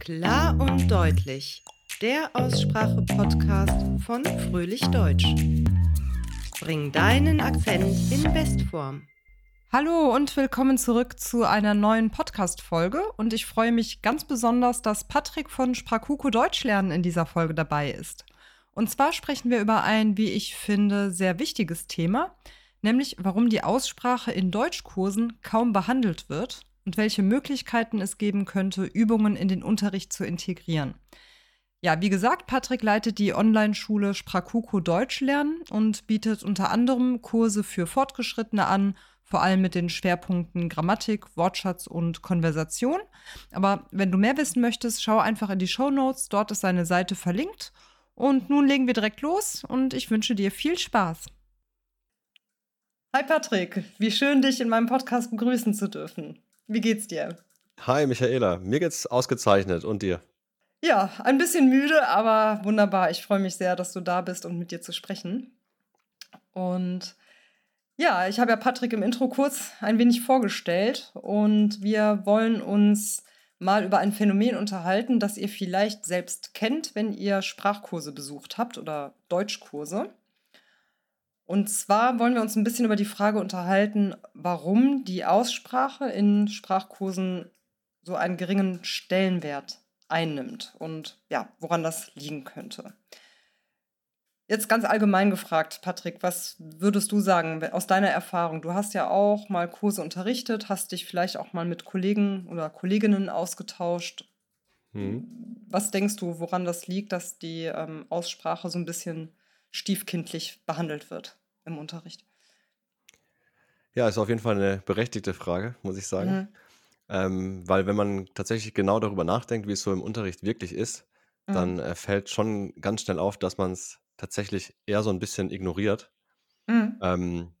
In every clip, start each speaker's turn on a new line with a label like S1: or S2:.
S1: Klar und deutlich. Der Aussprache-Podcast von Fröhlich Deutsch. Bring deinen Akzent in Bestform.
S2: Hallo und willkommen zurück zu einer neuen Podcast-Folge. Und ich freue mich ganz besonders, dass Patrick von Sprakuko Deutsch lernen in dieser Folge dabei ist. Und zwar sprechen wir über ein, wie ich finde, sehr wichtiges Thema, nämlich warum die Aussprache in Deutschkursen kaum behandelt wird und welche Möglichkeiten es geben könnte, Übungen in den Unterricht zu integrieren. Ja, wie gesagt, Patrick leitet die Online-Schule Sprakuko Deutsch lernen und bietet unter anderem Kurse für Fortgeschrittene an, vor allem mit den Schwerpunkten Grammatik, Wortschatz und Konversation. Aber wenn du mehr wissen möchtest, schau einfach in die Show Notes, dort ist seine Seite verlinkt. Und nun legen wir direkt los und ich wünsche dir viel Spaß. Hi Patrick, wie schön dich in meinem Podcast begrüßen zu dürfen. Wie geht's dir?
S3: Hi Michaela, mir geht's ausgezeichnet und dir?
S2: Ja, ein bisschen müde, aber wunderbar. Ich freue mich sehr, dass du da bist und mit dir zu sprechen. Und ja, ich habe ja Patrick im Intro kurz ein wenig vorgestellt und wir wollen uns mal über ein Phänomen unterhalten, das ihr vielleicht selbst kennt, wenn ihr Sprachkurse besucht habt oder Deutschkurse. Und zwar wollen wir uns ein bisschen über die Frage unterhalten, warum die Aussprache in Sprachkursen so einen geringen Stellenwert einnimmt und ja, woran das liegen könnte. Jetzt ganz allgemein gefragt, Patrick, was würdest du sagen aus deiner Erfahrung? Du hast ja auch mal Kurse unterrichtet, hast dich vielleicht auch mal mit Kollegen oder Kolleginnen ausgetauscht. Hm. Was denkst du, woran das liegt, dass die ähm, Aussprache so ein bisschen stiefkindlich behandelt wird? Im Unterricht?
S3: Ja, ist auf jeden Fall eine berechtigte Frage, muss ich sagen. Mhm. Ähm, weil wenn man tatsächlich genau darüber nachdenkt, wie es so im Unterricht wirklich ist, mhm. dann äh, fällt schon ganz schnell auf, dass man es tatsächlich eher so ein bisschen ignoriert. Mhm. Ähm,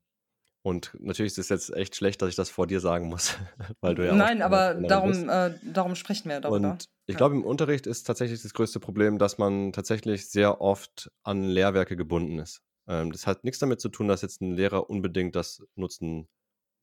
S3: und natürlich ist es jetzt echt schlecht, dass ich das vor dir sagen muss, weil du ja
S2: Nein, aber darum, äh, darum sprechen wir darüber.
S3: Und ich ja. glaube, im Unterricht ist tatsächlich das größte Problem, dass man tatsächlich sehr oft an Lehrwerke gebunden ist. Ähm, das hat nichts damit zu tun, dass jetzt ein Lehrer unbedingt das nutzen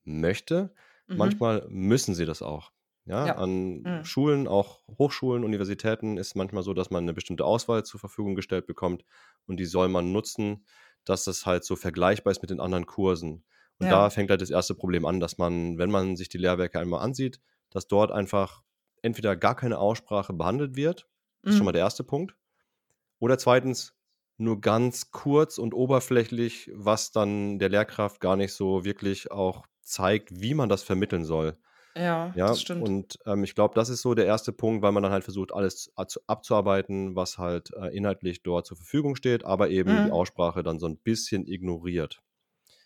S3: möchte. Mhm. Manchmal müssen sie das auch. Ja, ja. an mhm. Schulen, auch Hochschulen, Universitäten ist manchmal so, dass man eine bestimmte Auswahl zur Verfügung gestellt bekommt und die soll man nutzen, dass das halt so vergleichbar ist mit den anderen Kursen. Und ja. da fängt halt das erste Problem an, dass man, wenn man sich die Lehrwerke einmal ansieht, dass dort einfach entweder gar keine Aussprache behandelt wird, das ist schon mhm. mal der erste Punkt, oder zweitens nur ganz kurz und oberflächlich, was dann der Lehrkraft gar nicht so wirklich auch zeigt, wie man das vermitteln soll.
S2: Ja,
S3: Ja,
S2: das stimmt.
S3: und ähm, ich glaube, das ist so der erste Punkt, weil man dann halt versucht, alles abzuarbeiten, was halt äh, inhaltlich dort zur Verfügung steht, aber eben die mhm. Aussprache dann so ein bisschen ignoriert.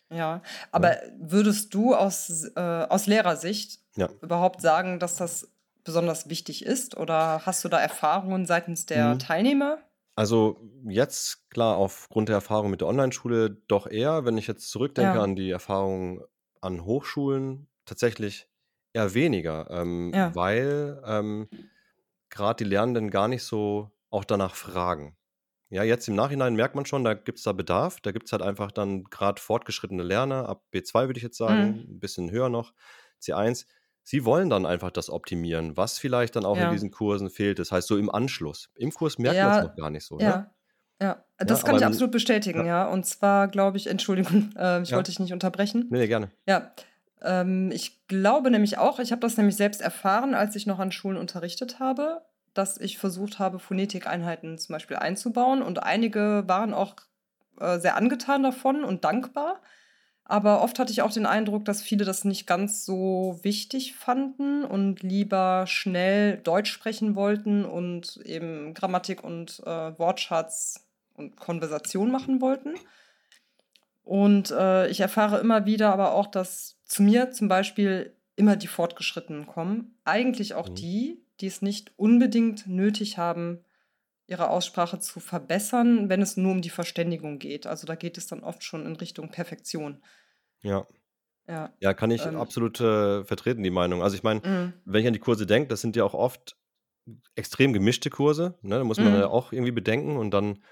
S2: Ja, Ja. aber würdest du aus, äh, aus Lehrersicht
S3: Ja.
S2: überhaupt sagen, dass das besonders wichtig ist? Oder hast du da Erfahrungen seitens der
S3: Mhm.
S2: Teilnehmer?
S3: Also jetzt, klar, aufgrund der Erfahrung mit der Online-Schule doch eher. Wenn ich jetzt zurückdenke
S2: Ja.
S3: an die Erfahrung an Hochschulen, tatsächlich eher weniger, ähm,
S2: Ja.
S3: weil ähm, gerade die Lernenden gar nicht so auch danach fragen. Ja, jetzt im Nachhinein merkt man schon, da gibt es da Bedarf. Da gibt es halt einfach dann gerade fortgeschrittene Lerner, ab B2 würde ich jetzt sagen,
S2: Mhm.
S3: ein bisschen höher noch, C1. Sie wollen dann einfach das optimieren, was vielleicht dann auch in
S2: Ja.
S3: diesen Kursen fehlt. Das heißt, so im Anschluss. Im Kurs merkt man es noch gar nicht so, ne?
S2: ja, ja. Das
S3: Ja,
S2: kann ich absolut bestätigen,
S3: ja.
S2: ja. Und zwar glaube ich, Entschuldigung, äh, ich
S3: Ja.
S2: wollte dich nicht unterbrechen.
S3: Ne, ne, gerne.
S2: Ja, ähm, ich glaube nämlich auch, ich habe das nämlich selbst erfahren, als ich noch an Schulen unterrichtet habe, dass ich versucht habe, Phonetikeinheiten zum Beispiel einzubauen. Und einige waren auch äh, sehr angetan davon und dankbar. Aber oft hatte ich auch den Eindruck, dass viele das nicht ganz so wichtig fanden und lieber schnell Deutsch sprechen wollten und eben Grammatik und äh, Wortschatz und Konversation machen wollten. Und äh, ich erfahre immer wieder aber auch, dass zu mir zum Beispiel immer die Fortgeschrittenen kommen. Eigentlich auch
S3: Mhm.
S2: die, die es nicht unbedingt nötig haben, ihre Aussprache zu verbessern, wenn es nur um die Verständigung geht. Also da geht es dann oft schon in Richtung Perfektion.
S3: Ja.
S2: Ja.
S3: Ja, kann ich
S2: Ähm,
S3: absolut äh, vertreten, die Meinung. Also ich meine,
S2: mhm.
S3: wenn ich an die Kurse denke, das sind ja auch oft extrem gemischte Kurse. Ne? Da muss man ja
S2: Mhm.
S3: auch irgendwie bedenken und dann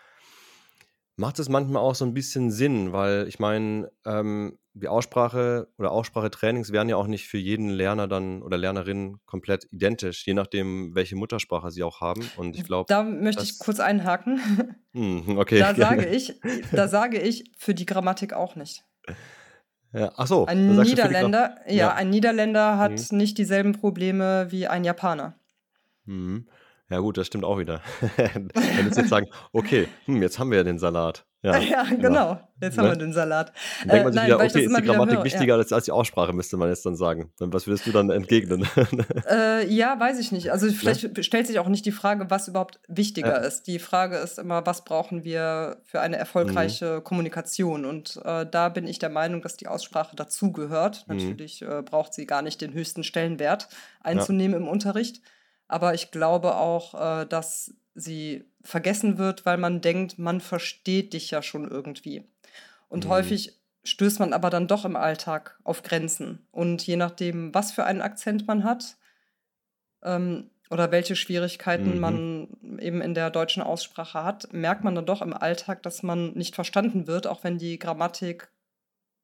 S3: macht es manchmal auch so ein bisschen Sinn, weil ich meine, ähm, die Aussprache oder Aussprachetrainings werden ja auch nicht für jeden Lerner dann oder Lernerin komplett identisch, je nachdem, welche Muttersprache sie auch haben. Und ich glaube,
S2: Da möchte ich kurz einhaken.
S3: Hm, okay,
S2: Da sage ich, da sage ich für die Grammatik auch nicht.
S3: Ja, ach so,
S2: Ein Niederländer, ja,
S3: Ja.
S2: ein Niederländer hat
S3: Mhm.
S2: nicht dieselben Probleme wie ein Japaner.
S3: Mhm. Ja, gut, das stimmt auch wieder. Wenn wir jetzt sagen, okay, hm, jetzt haben wir ja den Salat. Ja,
S2: Ja, genau. Jetzt haben
S3: Ne?
S2: wir den Salat.
S3: Dann denkt man
S2: Äh,
S3: sich
S2: nein,
S3: wieder, okay, ist die Grammatik
S2: höre, ja.
S3: wichtiger als, als die Aussprache, müsste man jetzt dann sagen. Was würdest du dann entgegnen?
S2: Äh, ja, weiß ich nicht. Also vielleicht stellt sich auch nicht die Frage, was überhaupt wichtiger
S3: Ja.
S2: ist. Die Frage ist immer, was brauchen wir für eine erfolgreiche
S3: Mhm.
S2: Kommunikation? Und äh, da bin ich der Meinung, dass die Aussprache dazugehört.
S3: Mhm.
S2: Natürlich äh, braucht sie gar nicht den höchsten Stellenwert einzunehmen im Unterricht. Aber ich glaube auch, äh, dass sie vergessen wird, weil man denkt, man versteht dich ja schon irgendwie. Und
S3: Mhm.
S2: häufig stößt man aber dann doch im Alltag auf Grenzen. Und je nachdem, was für einen Akzent man hat ähm, oder welche Schwierigkeiten
S3: Mhm.
S2: man eben in der deutschen Aussprache hat, merkt man dann doch im Alltag, dass man nicht verstanden wird, auch wenn die Grammatik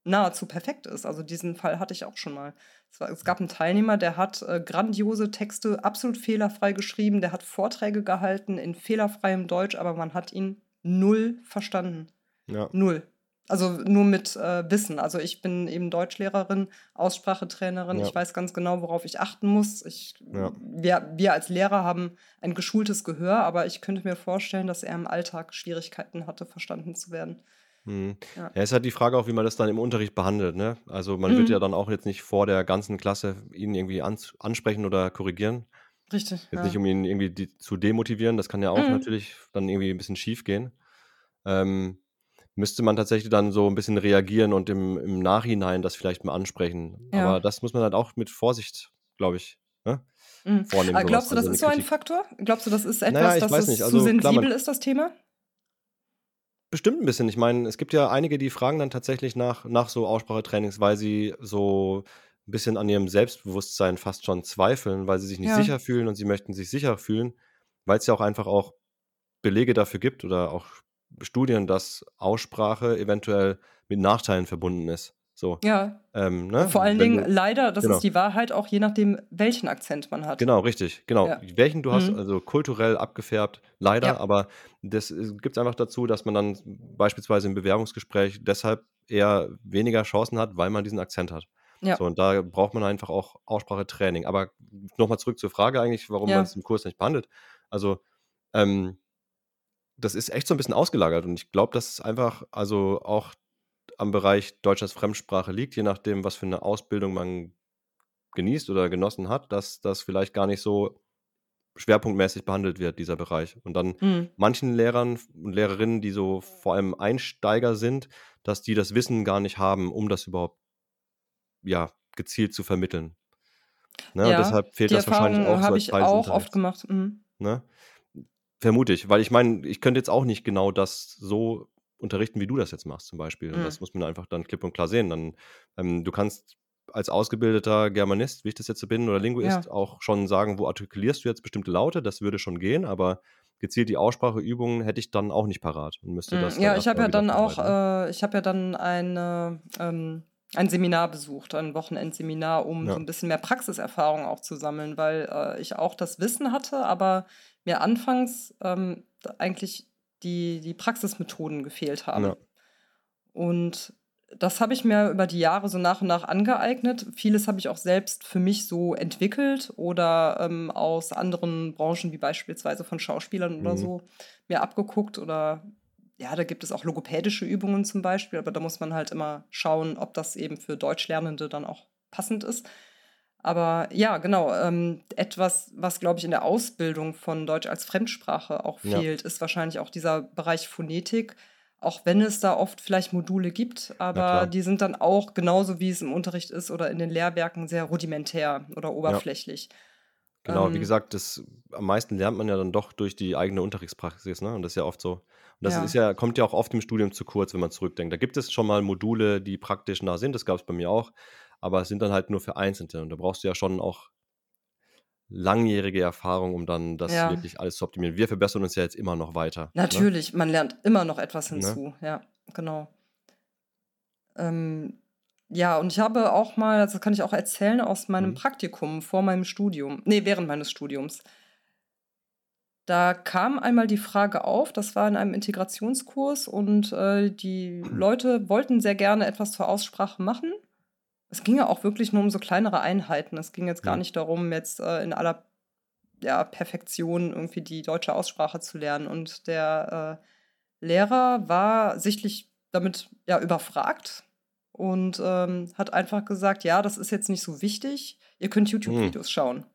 S2: nahezu perfekt ist. Also diesen Fall hatte ich auch schon mal. Es, war, es gab einen Teilnehmer, der hat äh, grandiose Texte absolut fehlerfrei geschrieben, der hat Vorträge gehalten in fehlerfreiem Deutsch, aber man hat ihn null verstanden.
S3: ja.
S2: Null. Also nur mit äh, Wissen. Also ich bin eben Deutschlehrerin, Aussprachetrainerin.
S3: Ja.
S2: Ich weiß ganz genau, worauf ich achten muss. Ich,
S3: Ja.
S2: wir, wir als Lehrer haben ein geschultes Gehör, aber ich könnte mir vorstellen, dass er im Alltag Schwierigkeiten hatte, verstanden zu werden.
S3: Mhm.
S2: Ja.
S3: Ja, ist halt die Frage auch, wie man das dann im Unterricht behandelt. Ne? Also man wird
S2: Mhm.
S3: ja dann auch jetzt nicht vor der ganzen Klasse ihn irgendwie ans ansprechen oder korrigieren.
S2: Richtig.
S3: Jetzt
S2: Ja.
S3: nicht, um ihn irgendwie die, zu demotivieren. Das kann ja auch
S2: Mhm.
S3: natürlich dann irgendwie ein bisschen schief gehen. Ähm, müsste man tatsächlich dann so ein bisschen reagieren und im, im Nachhinein das vielleicht mal ansprechen.
S2: Ja.
S3: Aber das muss man halt auch mit Vorsicht, glaube ich, ne?
S2: Mhm.
S3: vornehmen.
S2: Aber glaubst du, das
S3: Also
S2: ist so ein. Faktor? Glaubst du, das ist etwas,
S3: Naja,
S2: es
S3: nicht.
S2: zu
S3: Also, klar,
S2: sensibel
S3: man-
S2: ist, das Thema?
S3: Bestimmt ein bisschen. Ich meine, es gibt ja einige, die fragen dann tatsächlich nach, nach so Aussprachetrainings, weil sie so ein bisschen an ihrem Selbstbewusstsein fast schon zweifeln, weil sie sich nicht
S2: Ja.
S3: sicher fühlen und sie möchten sich sicher fühlen, weil es ja auch einfach auch Belege dafür gibt oder auch Studien, dass Aussprache eventuell mit Nachteilen verbunden ist. So,
S2: Ja.
S3: ähm, ne?
S2: Vor allen
S3: Wenn
S2: Dingen
S3: du,
S2: leider, das
S3: genau.
S2: ist die Wahrheit, auch je nachdem, welchen Akzent man hat.
S3: Genau, richtig, genau.
S2: Ja.
S3: Welchen du hast,
S2: Mhm.
S3: also kulturell abgefärbt, leider,
S2: Ja.
S3: aber das gibt es einfach dazu, dass man dann beispielsweise im Bewerbungsgespräch deshalb eher weniger Chancen hat, weil man diesen Akzent hat.
S2: Ja.
S3: So, und da braucht man einfach auch Aussprachetraining. Aber nochmal zurück zur Frage eigentlich, warum man es im Kurs nicht behandelt. Also, ähm, das ist echt so ein bisschen ausgelagert und ich glaube, dass es einfach also auch am Bereich Deutsch als Fremdsprache liegt, je nachdem, was für eine Ausbildung man genießt oder genossen hat, dass das vielleicht gar nicht so schwerpunktmäßig behandelt wird, dieser Bereich. Und dann
S2: Mhm.
S3: manchen Lehrern und Lehrerinnen, die so vor allem Einsteiger sind, dass die das Wissen gar nicht haben, um das überhaupt ja, gezielt zu vermitteln. Ne?
S2: Ja,
S3: und deshalb fehlt das wahrscheinlich
S2: Erfahrung
S3: auch so
S2: habe ich auch oft gemacht. Mhm.
S3: Ne? Vermute ich, weil ich meine, ich könnte jetzt auch nicht genau das so unterrichten, wie du das jetzt machst, zum Beispiel. Und
S2: Mhm.
S3: das muss man einfach dann klipp und klar sehen. Dann, ähm, du kannst als ausgebildeter Germanist, wie ich das jetzt so bin, oder Linguist,
S2: Ja.
S3: auch schon sagen, wo artikulierst du jetzt bestimmte Laute, das würde schon gehen, aber gezielt die Ausspracheübungen hätte ich dann auch nicht parat und müsste das
S2: Mhm.
S3: dann
S2: Ja, ich habe ja dann auch, äh, ich habe ja dann eine, ähm, ein Seminar besucht, ein Wochenendseminar, um
S3: Ja.
S2: so ein bisschen mehr Praxiserfahrung auch zu sammeln, weil äh, ich auch das Wissen hatte, aber mir anfangs ähm, eigentlich die, die Praxismethoden gefehlt haben.
S3: Ja.
S2: Und das habe ich mir über die Jahre so nach und nach angeeignet. Vieles habe ich auch selbst für mich so entwickelt oder ähm, aus anderen Branchen, wie beispielsweise von Schauspielern oder
S3: Mhm.
S2: so, mir abgeguckt. Oder ja, da gibt es auch logopädische Übungen zum Beispiel, aber da muss man halt immer schauen, ob das eben für Deutschlernende dann auch passend ist. Aber ja, genau, ähm, etwas, was, glaube ich, in der Ausbildung von Deutsch als Fremdsprache auch
S3: Ja.
S2: fehlt, ist wahrscheinlich auch dieser Bereich Phonetik. Auch wenn es da oft vielleicht Module gibt, aber die sind dann auch genauso wie es im Unterricht ist oder in den Lehrwerken sehr rudimentär oder oberflächlich.
S3: Genau, wie
S2: Ähm,
S3: gesagt, das, am meisten lernt man ja dann doch durch die eigene Unterrichtspraxis, ne? Und das ist ja oft so. Und das
S2: Ja.
S3: ist ja, kommt ja auch oft im Studium zu kurz, wenn man zurückdenkt. Da gibt es schon mal Module, die praktisch nah sind, das gab es bei mir auch, aber es sind dann halt nur für Einzelne. Und da brauchst du ja schon auch langjährige Erfahrung, um dann das
S2: Ja.
S3: wirklich alles zu optimieren. Wir verbessern uns ja jetzt immer noch weiter. Ne?
S2: Natürlich, man lernt immer noch etwas
S3: Ne?
S2: hinzu. Ja, genau. Ähm, ja, und ich habe auch mal, das kann ich auch erzählen, aus meinem
S3: Mhm.
S2: Praktikum vor meinem Studium, nee, während meines Studiums. Da kam einmal die Frage auf, das war in einem Integrationskurs und äh, die Leute wollten sehr gerne etwas zur Aussprache machen. Es ging ja auch wirklich nur um so kleinere Einheiten. Es ging jetzt gar
S3: Mhm.
S2: nicht darum, jetzt äh, in aller ja, Perfektion irgendwie die deutsche Aussprache zu lernen. Und der äh, Lehrer war sichtlich damit ja überfragt und ähm, hat einfach gesagt, ja, das ist jetzt nicht so wichtig, ihr könnt. YouTube-Videos schauen.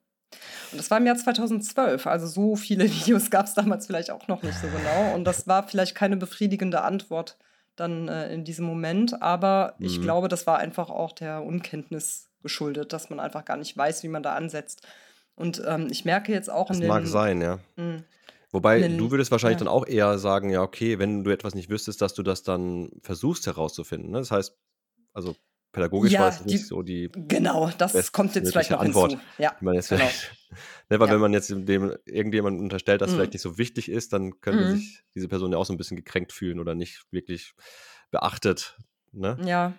S2: Und das war im Jahr 2012, also so viele Videos gab es damals vielleicht auch noch nicht so genau. Und das war vielleicht keine befriedigende Antwort dann äh, in diesem Moment, aber ich
S3: Mhm.
S2: glaube, das war einfach auch der Unkenntnis geschuldet, dass man einfach gar nicht weiß, wie man da ansetzt. Und ähm, ich merke jetzt auch
S3: Das
S2: in
S3: mag
S2: den,
S3: sein, ja.
S2: Mm,
S3: Wobei
S2: in
S3: du
S2: den,
S3: würdest wahrscheinlich
S2: ja.
S3: dann auch eher sagen, ja, okay, wenn du etwas nicht wüsstest, dass du das dann versuchst herauszufinden. Ne? Das heißt, also pädagogisch war
S2: Ja,
S3: es nicht so die
S2: genau, das kommt jetzt vielleicht noch
S3: Antwort,
S2: hinzu. Ja,
S3: man jetzt
S2: genau.
S3: vielleicht, ne, weil
S2: Ja.
S3: wenn man jetzt dem irgendjemandem unterstellt, dass vielleicht
S2: Mm,
S3: nicht so wichtig ist, dann könnte
S2: mm,
S3: sich diese Person ja auch so ein bisschen gekränkt fühlen oder nicht wirklich beachtet. Ne?
S2: ja,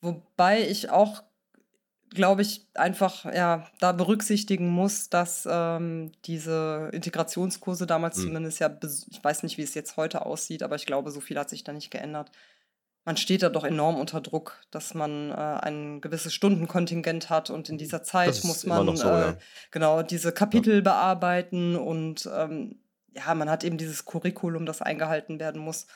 S2: wobei ich auch, glaube ich, einfach ja da berücksichtigen muss, dass ähm, diese Integrationskurse damals
S3: Mm.
S2: zumindest ja, ich weiß nicht, wie es jetzt heute aussieht, aber ich glaube, so viel hat sich da nicht geändert. Man steht da doch enorm unter Druck, dass man äh, ein gewisses Stundenkontingent hat und in dieser Zeit muss man
S3: so,
S2: äh,
S3: ja.
S2: genau diese
S3: ja.
S2: Kapitel bearbeiten und ähm, ja, man hat eben dieses Curriculum, das eingehalten werden muss.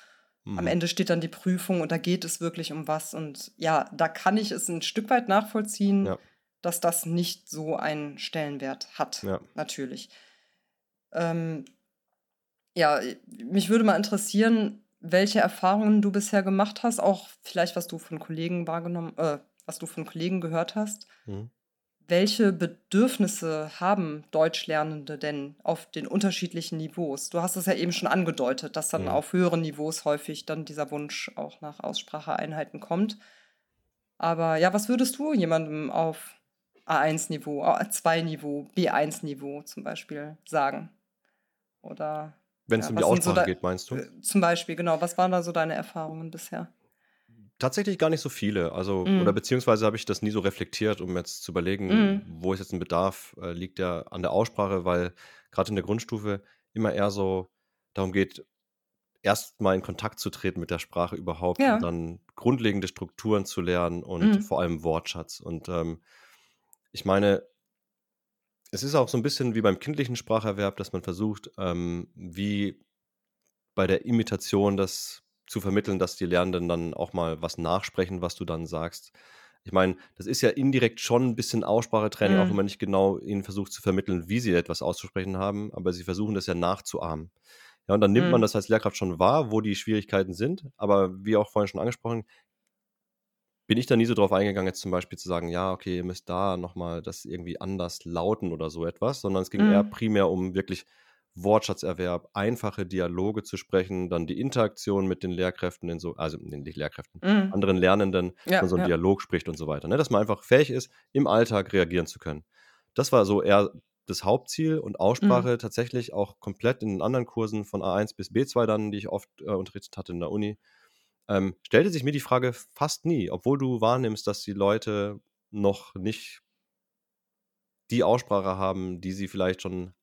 S2: Am
S3: Mhm.
S2: Ende steht dann die Prüfung und da geht es wirklich um was. Und ja, da kann ich es ein Stück weit nachvollziehen,
S3: Ja,
S2: dass das nicht so einen Stellenwert hat,
S3: ja.
S2: natürlich. Ähm, ja, mich würde mal interessieren, welche Erfahrungen du bisher gemacht hast, auch vielleicht, was du von Kollegen wahrgenommen, äh, was du von Kollegen gehört hast.
S3: Mhm.
S2: Welche Bedürfnisse haben Deutschlernende denn auf den unterschiedlichen Niveaus? Du hast es ja eben schon angedeutet, dass dann
S3: Mhm.
S2: auf höheren Niveaus häufig dann dieser Wunsch auch nach Ausspracheeinheiten kommt. Aber ja, was würdest du jemandem auf A1-Niveau, A2-Niveau, B1-Niveau zum Beispiel sagen? Oder
S3: Wenn es
S2: ja,
S3: um die
S2: so
S3: Aussprache
S2: da,
S3: geht, meinst du?
S2: äh, zum Beispiel, genau, was waren da so deine Erfahrungen bisher?
S3: Tatsächlich gar nicht so viele. Also, oder
S2: Mm,
S3: beziehungsweise habe ich das nie so reflektiert, um jetzt zu überlegen,
S2: mm,
S3: wo ist jetzt ein Bedarf, äh, liegt der an der Aussprache, weil gerade in der Grundstufe immer eher so darum geht, erst mal in Kontakt zu treten mit der Sprache überhaupt und
S2: ja,
S3: dann grundlegende Strukturen zu lernen und
S2: mm,
S3: vor allem Wortschatz. Und ähm, ich meine, es ist auch so ein bisschen wie beim kindlichen Spracherwerb, dass man versucht, ähm, wie bei der Imitation das zu vermitteln, dass die Lernenden dann auch mal was nachsprechen, was du dann sagst. Ich meine, das ist ja indirekt schon ein bisschen Aussprachetraining, auch wenn
S2: mm,
S3: man nicht genau ihnen versucht zu vermitteln, wie sie etwas auszusprechen haben, aber sie versuchen das ja nachzuahmen. Ja, und dann nimmt man
S2: mm,
S3: das als Lehrkraft schon wahr, wo die Schwierigkeiten sind, aber wie auch vorhin schon angesprochen, bin ich da nie so drauf eingegangen, jetzt zum Beispiel zu sagen, ja, okay, ihr müsst da nochmal das irgendwie anders lauten oder so etwas, sondern es ging eher
S2: mm,
S3: primär um wirklich Wortschatzerwerb, einfache Dialoge zu sprechen, dann die Interaktion mit den Lehrkräften, in so, also nicht Lehrkräften,
S2: mm.
S3: anderen Lernenden, dass man
S2: Ja,
S3: so einen
S2: ja.
S3: Dialog spricht und so weiter. Ne? Dass man einfach fähig ist, im Alltag reagieren zu können. Das war so eher das Hauptziel und
S2: Mm,
S3: Aussprache tatsächlich auch komplett in den anderen Kursen von A1 bis B2 dann, die ich oft äh, unterrichtet hatte in der Uni, ähm, stellte sich mir die Frage fast nie, obwohl du wahrnimmst, dass die Leute noch nicht die Aussprache haben, die sie vielleicht schon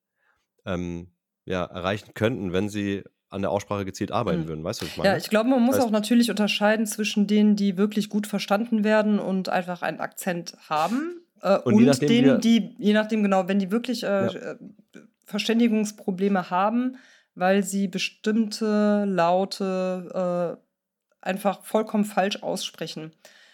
S3: ähm, ja, erreichen könnten, wenn sie an der Aussprache gezielt arbeiten
S2: mm.
S3: würden. Weißt du, was ich
S2: Ja,
S3: meine?
S2: ich glaube, man muss auch
S3: heißt,
S2: natürlich unterscheiden zwischen denen, die wirklich gut verstanden werden und einfach einen Akzent haben, äh,
S3: und
S2: und
S3: nachdem,
S2: denen, die, je nachdem genau, wenn die wirklich äh,
S3: ja,
S2: äh, Verständigungsprobleme haben, weil sie bestimmte Laute äh, einfach vollkommen falsch aussprechen.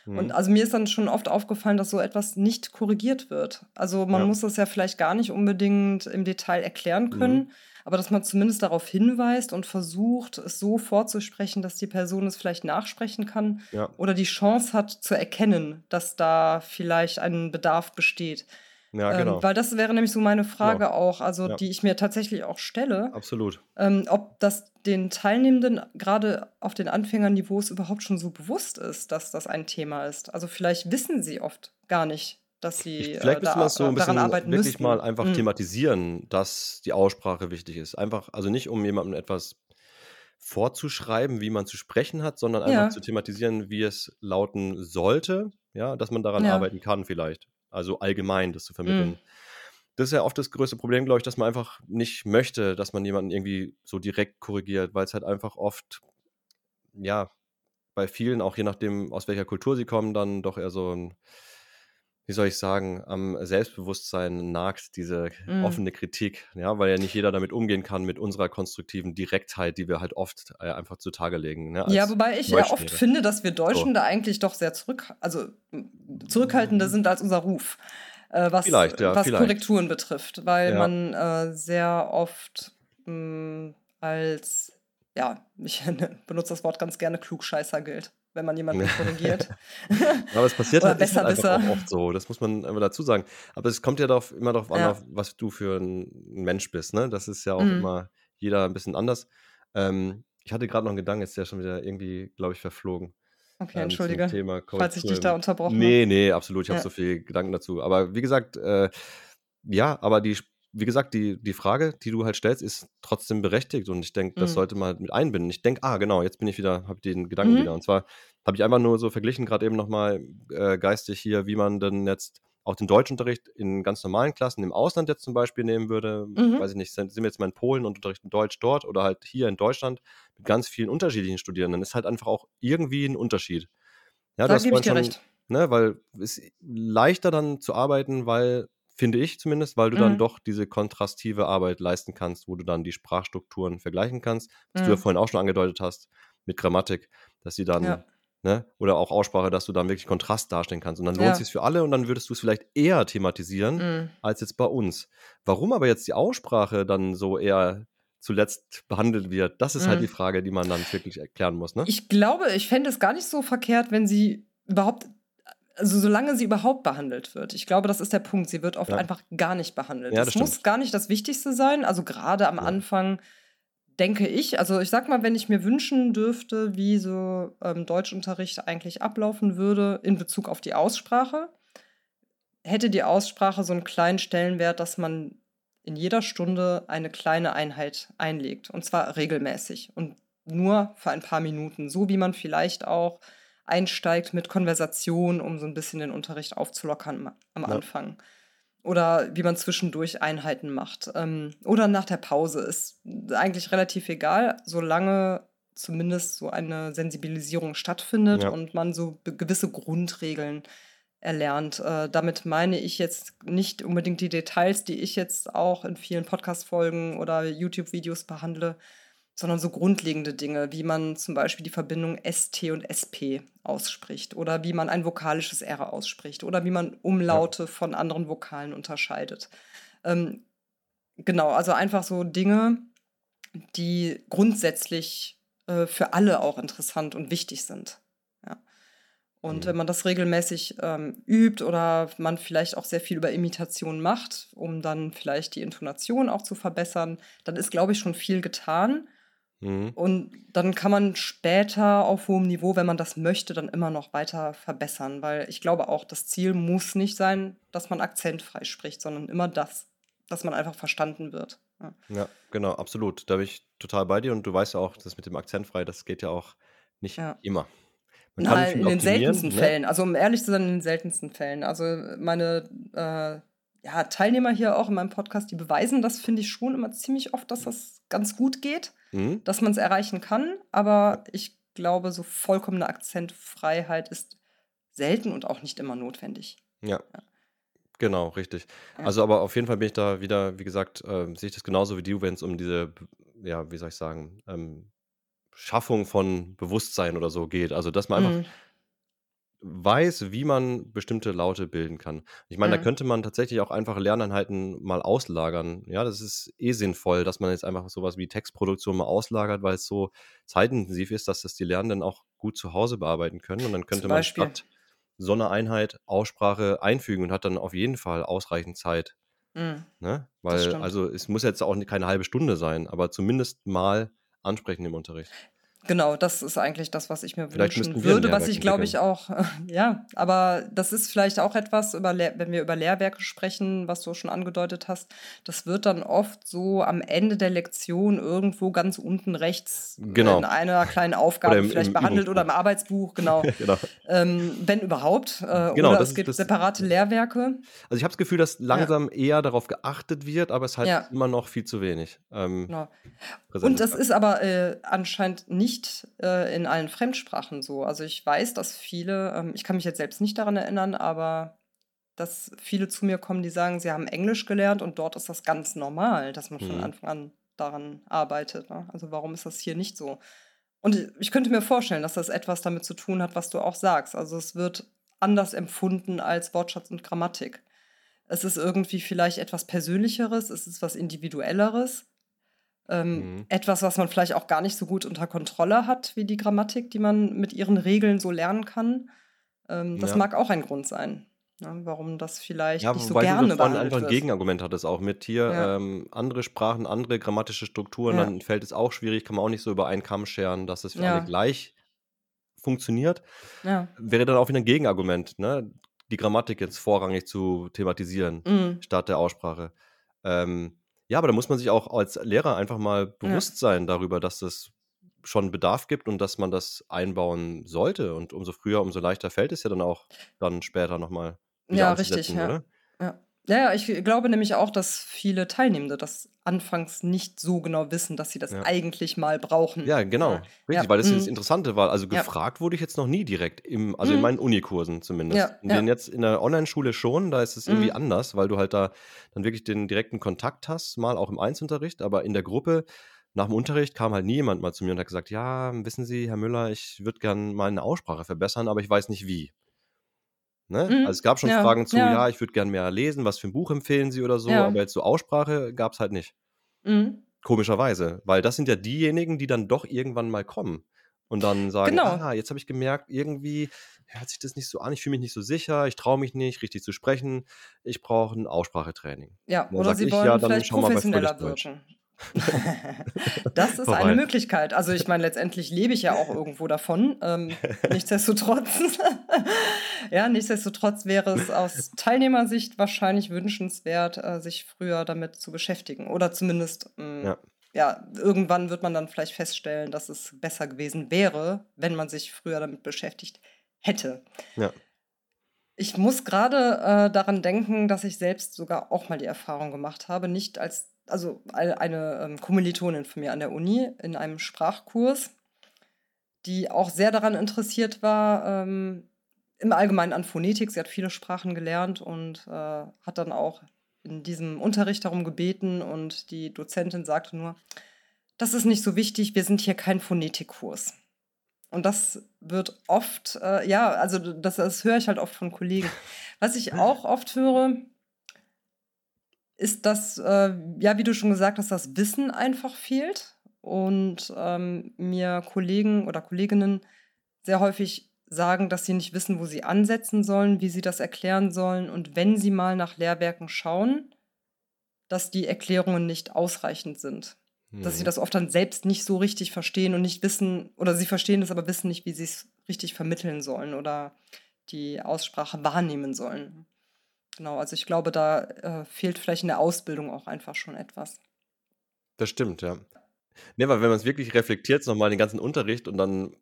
S2: Und
S3: mhm.
S2: also mir ist dann schon oft aufgefallen, dass so etwas nicht korrigiert wird. Also man
S3: ja,
S2: muss das ja vielleicht gar nicht unbedingt im Detail erklären
S3: mhm.
S2: können, aber dass man zumindest darauf hinweist und versucht, es so vorzusprechen, dass die Person es vielleicht nachsprechen kann
S3: ja,
S2: oder die Chance hat zu erkennen, dass da vielleicht ein Bedarf besteht.
S3: Ja,
S2: Ähm,
S3: genau,
S2: weil das wäre nämlich so meine
S3: genau,
S2: Frage auch, also
S3: ja,
S2: die ich mir tatsächlich auch stelle,
S3: absolut.
S2: ähm, ob das den Teilnehmenden gerade auf den Anfängerniveaus überhaupt schon so bewusst ist, dass das ein Thema ist. Also vielleicht wissen sie oft gar nicht, dass sie
S3: Ich,
S2: äh,
S3: vielleicht müsste
S2: da
S3: es so ein
S2: daran
S3: bisschen
S2: arbeiten
S3: wirklich mal
S2: müssten.
S3: einfach
S2: Mhm.
S3: thematisieren, dass die Aussprache wichtig ist. Einfach, also nicht um jemandem etwas vorzuschreiben, wie man zu sprechen hat, sondern einfach
S2: Ja,
S3: zu thematisieren, wie es lauten sollte, ja, dass man daran
S2: ja.
S3: arbeiten kann vielleicht. Also allgemein das zu
S2: Mhm.
S3: vermitteln. Das ist ja oft das größte Problem, glaube ich, dass man einfach nicht möchte, dass man jemanden irgendwie so direkt korrigiert, weil es halt einfach oft, ja, bei vielen, auch je nachdem, aus welcher Kultur sie kommen, dann doch eher so ein, wie soll ich sagen, am Selbstbewusstsein nagt diese
S2: Mhm.
S3: offene Kritik, ja, weil ja nicht jeder damit umgehen kann mit unserer konstruktiven Direktheit, die wir halt oft äh, einfach zutage legen, ne,
S2: Ja, wobei ich ja oft finde, dass wir
S3: So.
S2: Deutschen da eigentlich doch sehr zurück, also zurückhaltender sind als unser Ruf, äh, was,
S3: Vielleicht, ja,
S2: was
S3: vielleicht.
S2: Korrekturen betrifft, weil
S3: Ja.
S2: man äh, sehr oft mh, als, ja, ich benutze das Wort ganz gerne, Klugscheißer gilt, wenn man jemanden korrigiert.
S3: Aber es passiert halt, halt einfach auch oft so. Das muss man einfach dazu sagen. Aber es kommt ja darauf, immer darauf an,
S2: Ja.
S3: auf, was du für ein Mensch bist. Ne? Das ist ja auch
S2: Mhm.
S3: immer jeder ein bisschen anders. Ähm, ich hatte gerade noch einen Gedanken, ist der schon wieder irgendwie, glaube ich, verflogen.
S2: Okay,
S3: Ähm,
S2: entschuldige,
S3: Thema
S2: falls ich dich da unterbrochen habe.
S3: Nee, nee, absolut. Ich habe
S2: Ja.
S3: so viel Gedanken dazu. Aber wie gesagt, äh, ja, aber die, wie gesagt, die, die Frage, die du halt stellst, ist trotzdem berechtigt und ich denke, das
S2: Mhm.
S3: sollte man halt mit einbinden. Ich denke, ah, genau, jetzt bin ich wieder, habe den Gedanken wieder.
S2: Mhm.
S3: Und zwar habe ich einfach nur so verglichen, gerade eben nochmal äh, geistig hier, wie man denn jetzt auch den Deutschunterricht in ganz normalen Klassen im Ausland jetzt zum Beispiel nehmen würde.
S2: Mhm.
S3: Weiß ich nicht, sind, sind wir jetzt mal in Polen und unterrichten Deutsch dort oder halt hier in Deutschland mit ganz vielen unterschiedlichen Studierenden. Ist halt einfach auch irgendwie ein Unterschied. Ja,
S2: Da gebe ich dir
S3: schon,
S2: recht.
S3: ne, weil es ist leichter dann zu arbeiten, weil, finde ich zumindest, weil du dann
S2: Mhm.
S3: doch diese kontrastive Arbeit leisten kannst, wo du dann die Sprachstrukturen vergleichen kannst, was du ja
S2: Mhm.
S3: vorhin auch schon angedeutet hast, mit Grammatik, dass sie dann,
S2: Ja,
S3: ne, oder auch Aussprache, dass du dann wirklich Kontrast darstellen kannst. Und dann lohnt es
S2: ja.
S3: sich für alle und dann würdest du es vielleicht eher thematisieren
S2: Mhm.
S3: als jetzt bei uns. Warum aber jetzt die Aussprache dann so eher zuletzt behandelt wird, das ist halt die
S2: Mhm.
S3: Frage, die man dann wirklich erklären muss, ne?
S2: Ich glaube, ich fände es gar nicht so verkehrt, wenn sie überhaupt, also solange sie überhaupt behandelt wird. Ich glaube, das ist der Punkt. Sie wird oft
S3: Ja.
S2: einfach gar nicht behandelt.
S3: Ja,
S2: Das
S3: das
S2: muss gar nicht das Wichtigste sein. Also gerade am
S3: Ja.
S2: Anfang denke ich, also ich sag mal, wenn ich mir wünschen dürfte, wie so ähm, Deutschunterricht eigentlich ablaufen würde in Bezug auf die Aussprache, hätte die Aussprache so einen kleinen Stellenwert, dass man in jeder Stunde eine kleine Einheit einlegt. Und zwar regelmäßig und nur für ein paar Minuten. So wie man vielleicht auch einsteigt mit Konversation, um so ein bisschen den Unterricht aufzulockern am
S3: Ja.
S2: Anfang. Oder wie man zwischendurch Einheiten macht. Ähm, oder nach der Pause. Ist eigentlich relativ egal, solange zumindest so eine Sensibilisierung stattfindet
S3: Ja.
S2: und man so gewisse Grundregeln erlernt. Äh, damit meine ich jetzt nicht unbedingt die Details, die ich jetzt auch in vielen Podcast-Folgen oder YouTube-Videos behandle, sondern so grundlegende Dinge, wie man zum Beispiel die Verbindung ST und SP ausspricht oder wie man ein vokalisches R ausspricht oder wie man
S3: Ja.
S2: Umlaute von anderen Vokalen unterscheidet. Ähm, genau, also einfach so Dinge, die grundsätzlich äh, für alle auch interessant und wichtig sind. Ja. Und wenn
S3: Mhm.
S2: man das regelmäßig ähm, übt oder man vielleicht auch sehr viel über Imitation macht, um dann vielleicht die Intonation auch zu verbessern, dann ist, glaube ich, schon viel getan.
S3: Mhm.
S2: Und dann kann man später auf hohem Niveau, wenn man das möchte, dann immer noch weiter verbessern. Weil ich glaube auch, das Ziel muss nicht sein, dass man akzentfrei spricht, sondern immer das, dass man einfach verstanden wird. Ja.
S3: Ja, genau, absolut. Da bin ich total bei dir und du weißt ja auch, das mit dem Akzentfrei, das geht ja auch nicht
S2: Ja.
S3: immer. Man viel
S2: in den seltensten
S3: ne?
S2: Fällen. Also um ehrlich zu sein, in den seltensten Fällen. Also meine äh, ja, Teilnehmer hier auch in meinem Podcast, die beweisen das, finde ich schon immer ziemlich oft, dass das ganz gut geht,
S3: Mhm.
S2: dass man es erreichen kann. Aber ich glaube, so vollkommene Akzentfreiheit ist selten und auch nicht immer notwendig.
S3: Ja, genau, richtig.
S2: Ja.
S3: Also, aber auf jeden Fall bin ich da wieder, wie gesagt, ähm, sehe ich das genauso wie du, wenn es um diese, ja, wie soll ich sagen, ähm, Schaffung von Bewusstsein oder so geht. Also, dass man einfach
S2: Mhm.
S3: Weiß, wie man bestimmte Laute bilden kann. Ich meine, da
S2: Mhm.
S3: könnte man tatsächlich auch einfach Lerneinheiten mal auslagern. Ja, das ist eh sinnvoll, dass man jetzt einfach sowas wie Textproduktion mal auslagert, weil es so zeitintensiv ist, dass das die Lernenden auch gut zu Hause bearbeiten können. Und dann könnte man statt so einer Einheit Aussprache einfügen und hat dann auf jeden Fall ausreichend Zeit.
S2: Mhm.
S3: Ne? Weil, also es muss jetzt auch keine halbe Stunde sein, aber zumindest mal ansprechen im Unterricht.
S2: Genau, das ist eigentlich das, was ich mir
S3: Vielleicht
S2: wünschen würde, was ich glaube ich auch, ja, aber das ist vielleicht auch etwas, wenn wir über Lehrwerke sprechen, was du schon angedeutet hast, das wird dann oft so am Ende der Lektion irgendwo ganz unten rechts in
S3: Genau.
S2: einer kleinen Aufgabe
S3: im,
S2: vielleicht
S3: im
S2: behandelt oder im. Arbeitsbuch, genau,
S3: genau.
S2: ähm, wenn überhaupt. Äh,
S3: Genau,
S2: oder
S3: das
S2: es gibt
S3: das.
S2: separate Lehrwerke.
S3: Also ich habe das Gefühl, dass
S2: Ja,
S3: langsam eher darauf geachtet wird, aber es halt
S2: ja,
S3: immer noch viel zu wenig ähm,
S2: genau. Und das
S3: Ja.
S2: ist aber äh, anscheinend nicht äh, in allen Fremdsprachen so. Also ich weiß, dass viele, ähm, ich kann mich jetzt selbst nicht daran erinnern, aber dass viele zu mir kommen, die sagen, sie haben Englisch gelernt und dort ist das ganz normal, dass man von
S3: Mhm.
S2: Anfang an daran arbeitet. Ne? Also warum ist das hier nicht so? Und ich könnte mir vorstellen, dass das etwas damit zu tun hat, was du auch sagst. Also es wird anders empfunden als Wortschatz und Grammatik. Es ist irgendwie vielleicht etwas Persönlicheres, es ist was Individuelleres. Ähm,
S3: Mhm.
S2: etwas, was man vielleicht auch gar nicht so gut unter Kontrolle hat, wie die Grammatik, die man mit ihren Regeln so lernen kann. Ähm, das
S3: Ja.
S2: mag auch ein Grund sein, ne, warum das vielleicht
S3: Ja,
S2: nicht so
S3: du
S2: gerne
S3: vorhin
S2: behandelt
S3: einfach ein
S2: wird.
S3: Gegenargument hattest, auch mit hier
S2: Ja,
S3: ähm, andere Sprachen, andere grammatische Strukturen,
S2: ja,
S3: dann fällt es auch schwierig, kann man auch nicht so über einen Kamm scheren, dass es für alle gleich funktioniert. Wäre dann auch wieder ein Gegenargument, ne? die Grammatik jetzt vorrangig zu thematisieren,
S2: Mm,
S3: statt der Aussprache. Ähm, ja, aber da muss man sich auch als Lehrer einfach mal
S2: ja,
S3: bewusst sein darüber, dass es schon Bedarf gibt und dass man das einbauen sollte. Und umso früher, umso leichter fällt es ja dann auch dann später nochmal
S2: ja, richtig, ja.
S3: oder?
S2: Ja. Ich glaube nämlich auch, dass viele Teilnehmende das anfangs nicht so genau wissen, dass sie das
S3: Ja.
S2: eigentlich mal brauchen.
S3: Ja, genau.
S2: Ja,
S3: Richtig,
S2: ja,
S3: weil das ist das Interessante war. Also gefragt wurde ich jetzt noch nie direkt, im, also in
S2: mm,
S3: meinen Unikursen zumindest.
S2: ja,
S3: In den
S2: ja,
S3: jetzt in der Online-Schule schon, da ist es irgendwie
S2: mm,
S3: anders, weil du halt da dann wirklich den direkten Kontakt hast, mal auch im Einzelunterricht, aber in der Gruppe, nach dem Unterricht kam halt nie jemand mal zu mir und hat gesagt, ja, wissen Sie, Herr Müller, ich würde gern meine Aussprache verbessern, aber ich weiß nicht wie. Ne? Also
S2: mm,
S3: es gab schon
S2: ja,
S3: Fragen zu,
S2: ja,
S3: ja, ich würde gern mehr lesen, was für ein Buch empfehlen Sie oder so,
S2: ja,
S3: aber jetzt so Aussprache gab es halt nicht.
S2: mm,
S3: Komischerweise, weil das sind ja diejenigen, die dann doch irgendwann mal kommen und dann sagen,
S2: genau.
S3: ah, jetzt habe ich gemerkt, irgendwie hört sich das nicht so an, ich fühle mich nicht so sicher, ich traue mich nicht, richtig zu sprechen, ich brauche ein Aussprachetraining.
S2: Ja, oder sie
S3: ich, ja,
S2: wollen
S3: dann
S2: vielleicht professioneller wirken. Das ist eine
S3: Vorbei.
S2: Möglichkeit. Also ich meine, letztendlich lebe ich ja auch irgendwo davon. Ähm, nichtsdestotrotz, ja, nichtsdestotrotz wäre es aus Teilnehmersicht wahrscheinlich wünschenswert, äh, sich früher damit zu beschäftigen. Oder zumindest, mh,
S3: Ja,
S2: ja, irgendwann wird man dann vielleicht feststellen, dass es besser gewesen wäre, wenn man sich früher damit beschäftigt hätte.
S3: ja.
S2: Ich muss gerade äh, daran denken, dass ich selbst sogar auch mal die Erfahrung gemacht habe, nicht als, also ein- eine ähm, Kommilitonin von mir an der Uni in einem Sprachkurs, die auch sehr daran interessiert war, ähm, im Allgemeinen an Phonetik. Sie hat viele Sprachen gelernt und äh, hat dann auch in diesem Unterricht darum gebeten und die Dozentin sagte nur, das ist nicht so wichtig, wir sind hier kein Phonetikkurs. Und das wird oft, äh, ja, also das, das höre ich halt oft von Kollegen. Was ich auch oft höre, ist, dass, äh, ja, wie du schon gesagt hast, das Wissen einfach fehlt. Und ähm, mir Kollegen oder Kolleginnen sehr häufig sagen, dass sie nicht wissen, wo sie ansetzen sollen, wie sie das erklären sollen. Und wenn sie mal nach Lehrwerken schauen, dass die Erklärungen nicht ausreichend sind dass sie
S3: Mhm.
S2: das oft dann selbst nicht so richtig verstehen und nicht wissen, oder sie verstehen es, aber wissen nicht, wie sie es richtig vermitteln sollen oder die Aussprache wahrnehmen sollen. Genau, also ich glaube, da äh, fehlt vielleicht in der Ausbildung auch einfach schon etwas.
S3: Das stimmt, ja. Ne, weil wenn man es wirklich reflektiert, nochmal den ganzen Unterricht und dann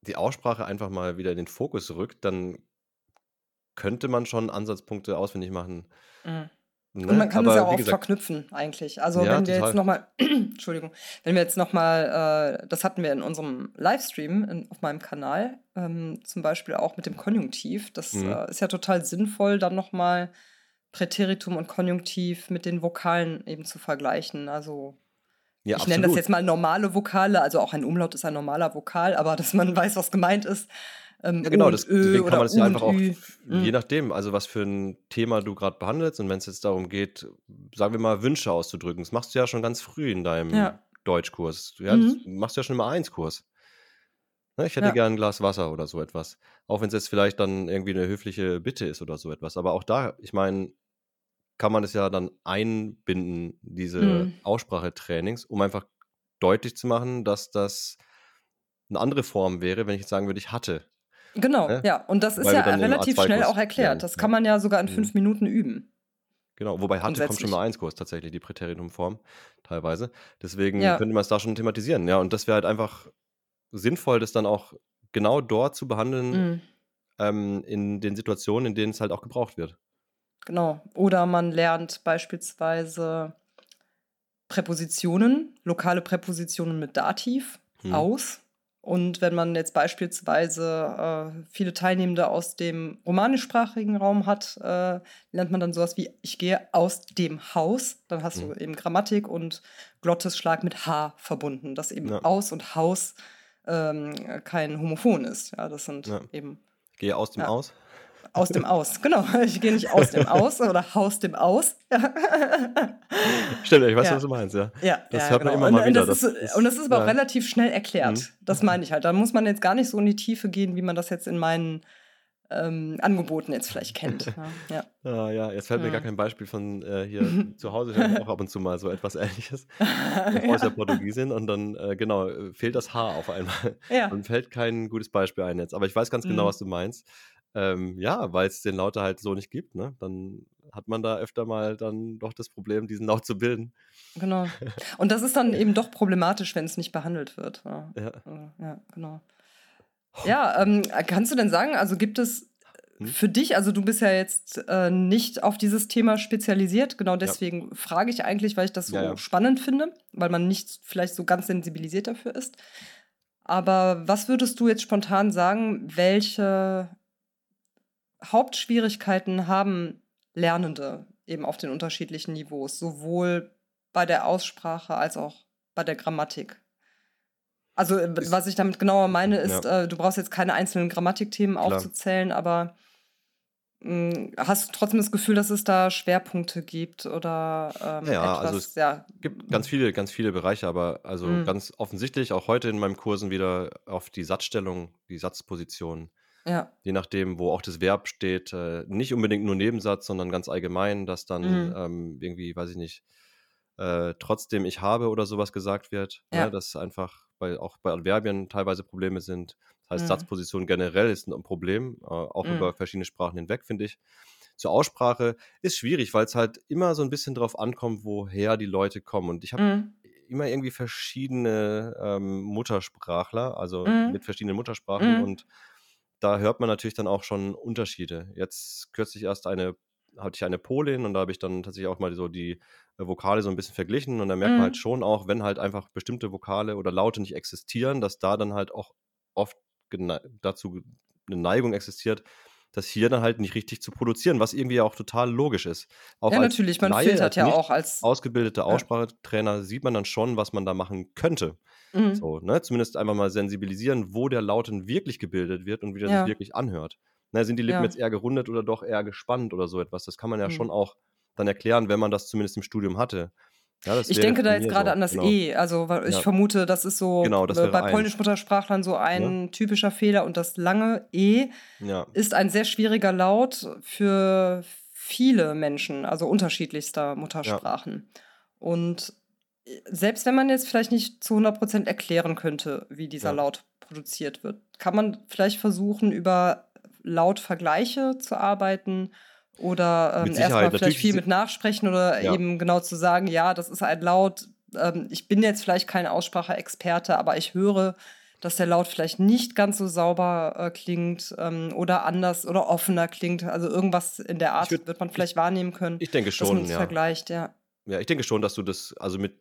S3: die Aussprache einfach mal wieder in den Fokus rückt, dann könnte man schon Ansatzpunkte auswendig machen.
S2: Mhm. Und
S3: Ne?
S2: man kann es ja
S3: Aber
S2: auch oft
S3: gesagt,
S2: verknüpfen eigentlich. Also
S3: ja,
S2: wenn wir jetzt
S3: total.
S2: nochmal, Entschuldigung, wenn wir jetzt nochmal, äh, das hatten wir in unserem Livestream in, auf meinem Kanal, ähm, zum Beispiel auch mit dem Konjunktiv. Das
S3: Mhm.
S2: äh, ist ja total sinnvoll, dann nochmal Präteritum und Konjunktiv mit den Vokalen eben zu vergleichen. Also
S3: Ja,
S2: ich nenne das
S3: absolut.
S2: jetzt mal normale Vokale, also auch ein Umlaut ist ein normaler Vokal, aber dass man weiß, was gemeint ist. Ähm,
S3: Ja, genau,
S2: und
S3: das, deswegen kann man das
S2: U
S3: ja einfach auch, je
S2: Mhm.
S3: nachdem, also was für ein Thema du gerade behandelst und wenn es jetzt darum geht, sagen wir mal, Wünsche auszudrücken, das machst du ja schon ganz früh in deinem
S2: Ja.
S3: Deutschkurs. Ja, das
S2: Mhm.
S3: machst du ja schon im A1-Kurs. Ne, ich hätte
S2: Ja.
S3: gern ein Glas Wasser oder so etwas. Auch wenn es jetzt vielleicht dann irgendwie eine höfliche Bitte ist oder so etwas. Aber auch da, ich meine, kann man es ja dann einbinden, diese
S2: Mhm.
S3: Aussprachetrainings, um einfach deutlich zu machen, dass das eine andere Form wäre, wenn ich jetzt sagen würde, ich hatte.
S2: Genau,
S3: Ne?
S2: ja. Und das ist
S3: Weil
S2: ja relativ
S3: A2-Kurs
S2: schnell auch erklärt. Das kann man ja sogar in
S3: Mhm.
S2: fünf Minuten üben.
S3: Genau, wobei hatte kommt schon mal eins Kurs tatsächlich, die Präteritumform teilweise. Deswegen
S2: Ja.
S3: könnte man es da schon thematisieren. Ja, und das wäre halt einfach sinnvoll, das dann auch genau dort zu behandeln,
S2: Mhm.
S3: ähm, in den Situationen, in denen es halt auch gebraucht wird.
S2: Genau. Oder man lernt beispielsweise Präpositionen, lokale Präpositionen mit Dativ
S3: Hm.
S2: aus. Und wenn man jetzt beispielsweise äh, viele Teilnehmende aus dem romanischsprachigen Raum hat, äh, lernt man dann sowas wie ich gehe aus dem Haus. Dann hast
S3: Hm.
S2: du eben Grammatik und Glottisschlag mit H verbunden, dass eben
S3: Ja.
S2: aus und Haus ähm, kein Homophon ist. Ja, das sind
S3: Ja.
S2: eben
S3: Ich gehe aus dem
S2: Ja.
S3: Aus.
S2: Aus dem Aus. Genau, ich gehe nicht aus dem Aus oder Haus dem Aus.
S3: Stimmt, ich weiß,
S2: Ja.
S3: was du meinst, ja.
S2: Ja,
S3: Das
S2: ja,
S3: hört man
S2: genau.
S3: immer
S2: und,
S3: mal
S2: und
S3: wieder,
S2: Das
S3: das
S2: ist, und das ist aber auch
S3: ja.
S2: relativ schnell erklärt.
S3: Mhm.
S2: Das meine ich halt. Da muss man jetzt gar nicht so in die Tiefe gehen, wie man das jetzt in meinen ähm, Angeboten jetzt vielleicht kennt. Ja, ja.
S3: Ah, ja, jetzt fällt mir
S2: Hm.
S3: gar kein Beispiel von äh, hier zu Hause, ich auch ab und zu mal so etwas ähnliches. Meine Frau ist ja Portugiesin und dann, äh, genau, äh, fehlt das H auf einmal.
S2: ja.
S3: Und fällt kein gutes Beispiel ein jetzt. Aber ich weiß ganz genau,
S2: Mhm.
S3: was du meinst. Ähm, ja, weil es den Laute halt so nicht gibt, ne? Dann hat man da öfter mal dann doch das Problem, diesen Laut zu bilden.
S2: genau. Und das ist dann eben doch problematisch, wenn es nicht behandelt wird. Ja,
S3: Ja.
S2: Äh, ja genau. Ja, ähm, kannst du denn sagen, also gibt es
S3: Hm?
S2: für dich, also du bist ja jetzt äh, nicht auf dieses Thema spezialisiert, genau deswegen frage ich eigentlich, weil ich das so
S3: Ja, ja.
S2: spannend finde, weil man nicht vielleicht so ganz sensibilisiert dafür ist. Aber was würdest du jetzt spontan sagen, welche Hauptschwierigkeiten haben Lernende eben auf den unterschiedlichen Niveaus, sowohl bei der Aussprache als auch bei der Grammatik? Also, äh,
S3: Ist-
S2: was ich damit genauer meine, ist,
S3: Ja.
S2: äh, du brauchst jetzt keine einzelnen Grammatikthemen
S3: Klar.
S2: aufzuzählen, aber mh, hast du trotzdem das Gefühl, dass es da Schwerpunkte gibt oder ähm,
S3: Ja, ja,
S2: etwas,
S3: also es
S2: ja.
S3: gibt ganz viele, ganz viele Bereiche, aber also
S2: Mhm.
S3: ganz offensichtlich auch heute in meinen Kursen wieder auf die Satzstellung, die Satzposition,
S2: Ja,
S3: je nachdem, wo auch das Verb steht, äh, nicht unbedingt nur Nebensatz, sondern ganz allgemein, dass dann
S2: Mhm.
S3: ähm, irgendwie, weiß ich nicht, äh, trotzdem ich habe oder sowas gesagt wird,
S2: Ja.
S3: ne, dass einfach bei, auch bei Adverbien teilweise Probleme sind. Das heißt,
S2: Mhm.
S3: Satzposition generell ist ein Problem, äh, auch
S2: Mhm.
S3: über verschiedene Sprachen hinweg, finde ich. Zur Aussprache ist schwierig, weil es halt immer so ein bisschen drauf ankommt, woher die Leute kommen. Und ich habe
S2: Mhm.
S3: immer irgendwie verschiedene ähm, Muttersprachler, also
S2: Mhm.
S3: mit verschiedenen Muttersprachen
S2: Mhm.
S3: und da hört man natürlich dann auch schon Unterschiede. Jetzt kürzlich erst eine, hatte ich eine Polin und da habe ich dann tatsächlich auch mal so die äh, Vokale so ein bisschen verglichen und da merkt man
S2: Mhm.
S3: halt schon auch, wenn halt einfach bestimmte Vokale oder Laute nicht existieren, dass da dann halt auch oft dazu eine Neigung existiert, das hier dann halt nicht richtig zu produzieren, was irgendwie auch total logisch ist. Auch
S2: ja,
S3: als
S2: natürlich, man
S3: Laie,
S2: filtert ja auch als.
S3: ausgebildeter Aussprachetrainer sieht man dann schon, was man da machen könnte.
S2: Mhm.
S3: So, ne? Zumindest einfach mal sensibilisieren, wo der Lauten wirklich gebildet wird und wie der
S2: Ja.
S3: sich wirklich anhört. Ne, sind die Lippen
S2: Ja.
S3: jetzt eher gerundet oder doch eher gespannt oder so etwas? Das kann man ja
S2: Mhm.
S3: schon auch dann erklären, wenn man das zumindest im Studium hatte. Ja,
S2: Ich denke da jetzt gerade
S3: so,
S2: an das
S3: genau.
S2: E. Also weil ich
S3: Ja.
S2: vermute, das ist so
S3: Genau, das
S2: bei. Polnisch-Muttersprachlern so ein typischer Fehler. Und das lange E
S3: Ja,
S2: ist ein sehr schwieriger Laut für viele Menschen, also unterschiedlichster Muttersprachen. Und äh, selbst wenn man jetzt vielleicht nicht zu 100% erklären könnte, wie dieser
S3: Ja.
S2: Laut produziert wird, kann man vielleicht versuchen, über Lautvergleiche zu arbeiten oder ähm, erstmal vielleicht viel mit Nachsprechen oder
S3: Ja.
S2: eben genau zu sagen, ja, das ist ein Laut. Ähm, ich bin jetzt vielleicht kein Ausspracheexperte, aber ich höre, dass der Laut vielleicht nicht ganz so sauber äh, klingt ähm, oder anders oder offener klingt. Also irgendwas in der Art
S3: würd-
S2: wird man vielleicht wahrnehmen können,
S3: ich denke
S2: dass man
S3: schon, ja.
S2: vergleicht, ja.
S3: Ja, ich denke schon, dass du das also mit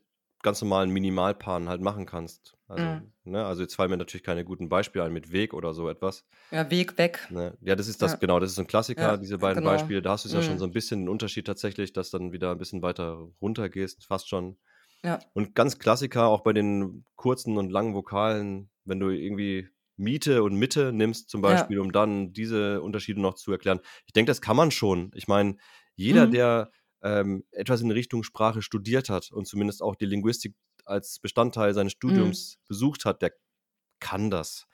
S3: ganz normalen Minimalpaaren halt machen kannst. Also,
S2: Mhm.
S3: ne, also jetzt fallen mir natürlich keine guten Beispiele ein mit Weg oder so etwas.
S2: Ja, Weg weg.
S3: Ne? Ja, das ist das,
S2: Ja.
S3: genau, das ist ein Klassiker,
S2: Ja,
S3: diese beiden
S2: genau.
S3: Beispiele. Da hast du es ja schon
S2: Mhm.
S3: so ein bisschen den Unterschied tatsächlich, dass dann wieder ein bisschen weiter runter gehst, fast schon.
S2: Ja.
S3: Und ganz Klassiker auch bei den kurzen und langen Vokalen, wenn du irgendwie Miete und Mitte nimmst zum
S2: Ja.
S3: Beispiel, um dann diese Unterschiede noch zu erklären. Ich denke, das kann man schon. Ich meine, jeder,
S2: Mhm.
S3: der ähm, etwas in Richtung Sprache studiert hat und zumindest auch die Linguistik als Bestandteil seines
S2: Mhm.
S3: Studiums besucht hat, der kann das.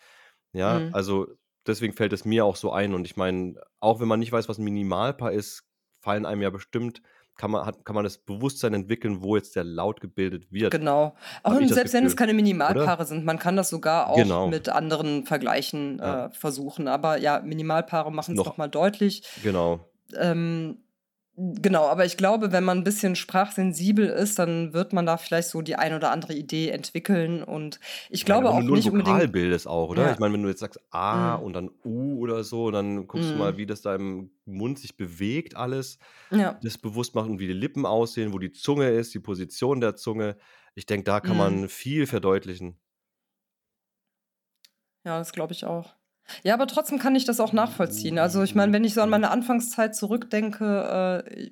S3: Ja,
S2: Mhm.
S3: also deswegen fällt es mir auch so ein. Und ich meine, auch wenn man nicht weiß, was ein Minimalpaar ist, fallen einem ja bestimmt kann man, hat, kann man das Bewusstsein entwickeln, wo jetzt der Laut gebildet wird.
S2: Genau. Auch selbst wenn es keine Minimalpaare
S3: oder?
S2: sind, man kann das sogar auch
S3: Genau.
S2: mit anderen Vergleichen
S3: Ja.
S2: äh, versuchen. Aber ja, Minimalpaare machen es
S3: noch-
S2: nochmal deutlich.
S3: Genau.
S2: Ähm, genau, aber ich glaube, wenn man ein bisschen sprachsensibel ist, dann wird man da vielleicht so die ein oder andere Idee entwickeln. Und ich glaube
S3: ja, wenn
S2: auch
S3: du nur
S2: nicht
S3: ein Vokal
S2: unbedingt.
S3: bildest auch, oder?
S2: Ja.
S3: Ich meine, wenn du jetzt sagst A
S2: Mm.
S3: und dann U oder so, dann guckst du
S2: Mm.
S3: mal, wie das da im Mund sich bewegt, alles.
S2: Ja.
S3: Das bewusst machen, wie die Lippen aussehen, wo die Zunge ist, die Position der Zunge. Ich denke, da kann
S2: Mm.
S3: man viel verdeutlichen.
S2: Ja, das glaube ich auch. Ja, aber trotzdem kann ich das auch nachvollziehen. Also ich meine, wenn ich so an meine Anfangszeit zurückdenke, äh,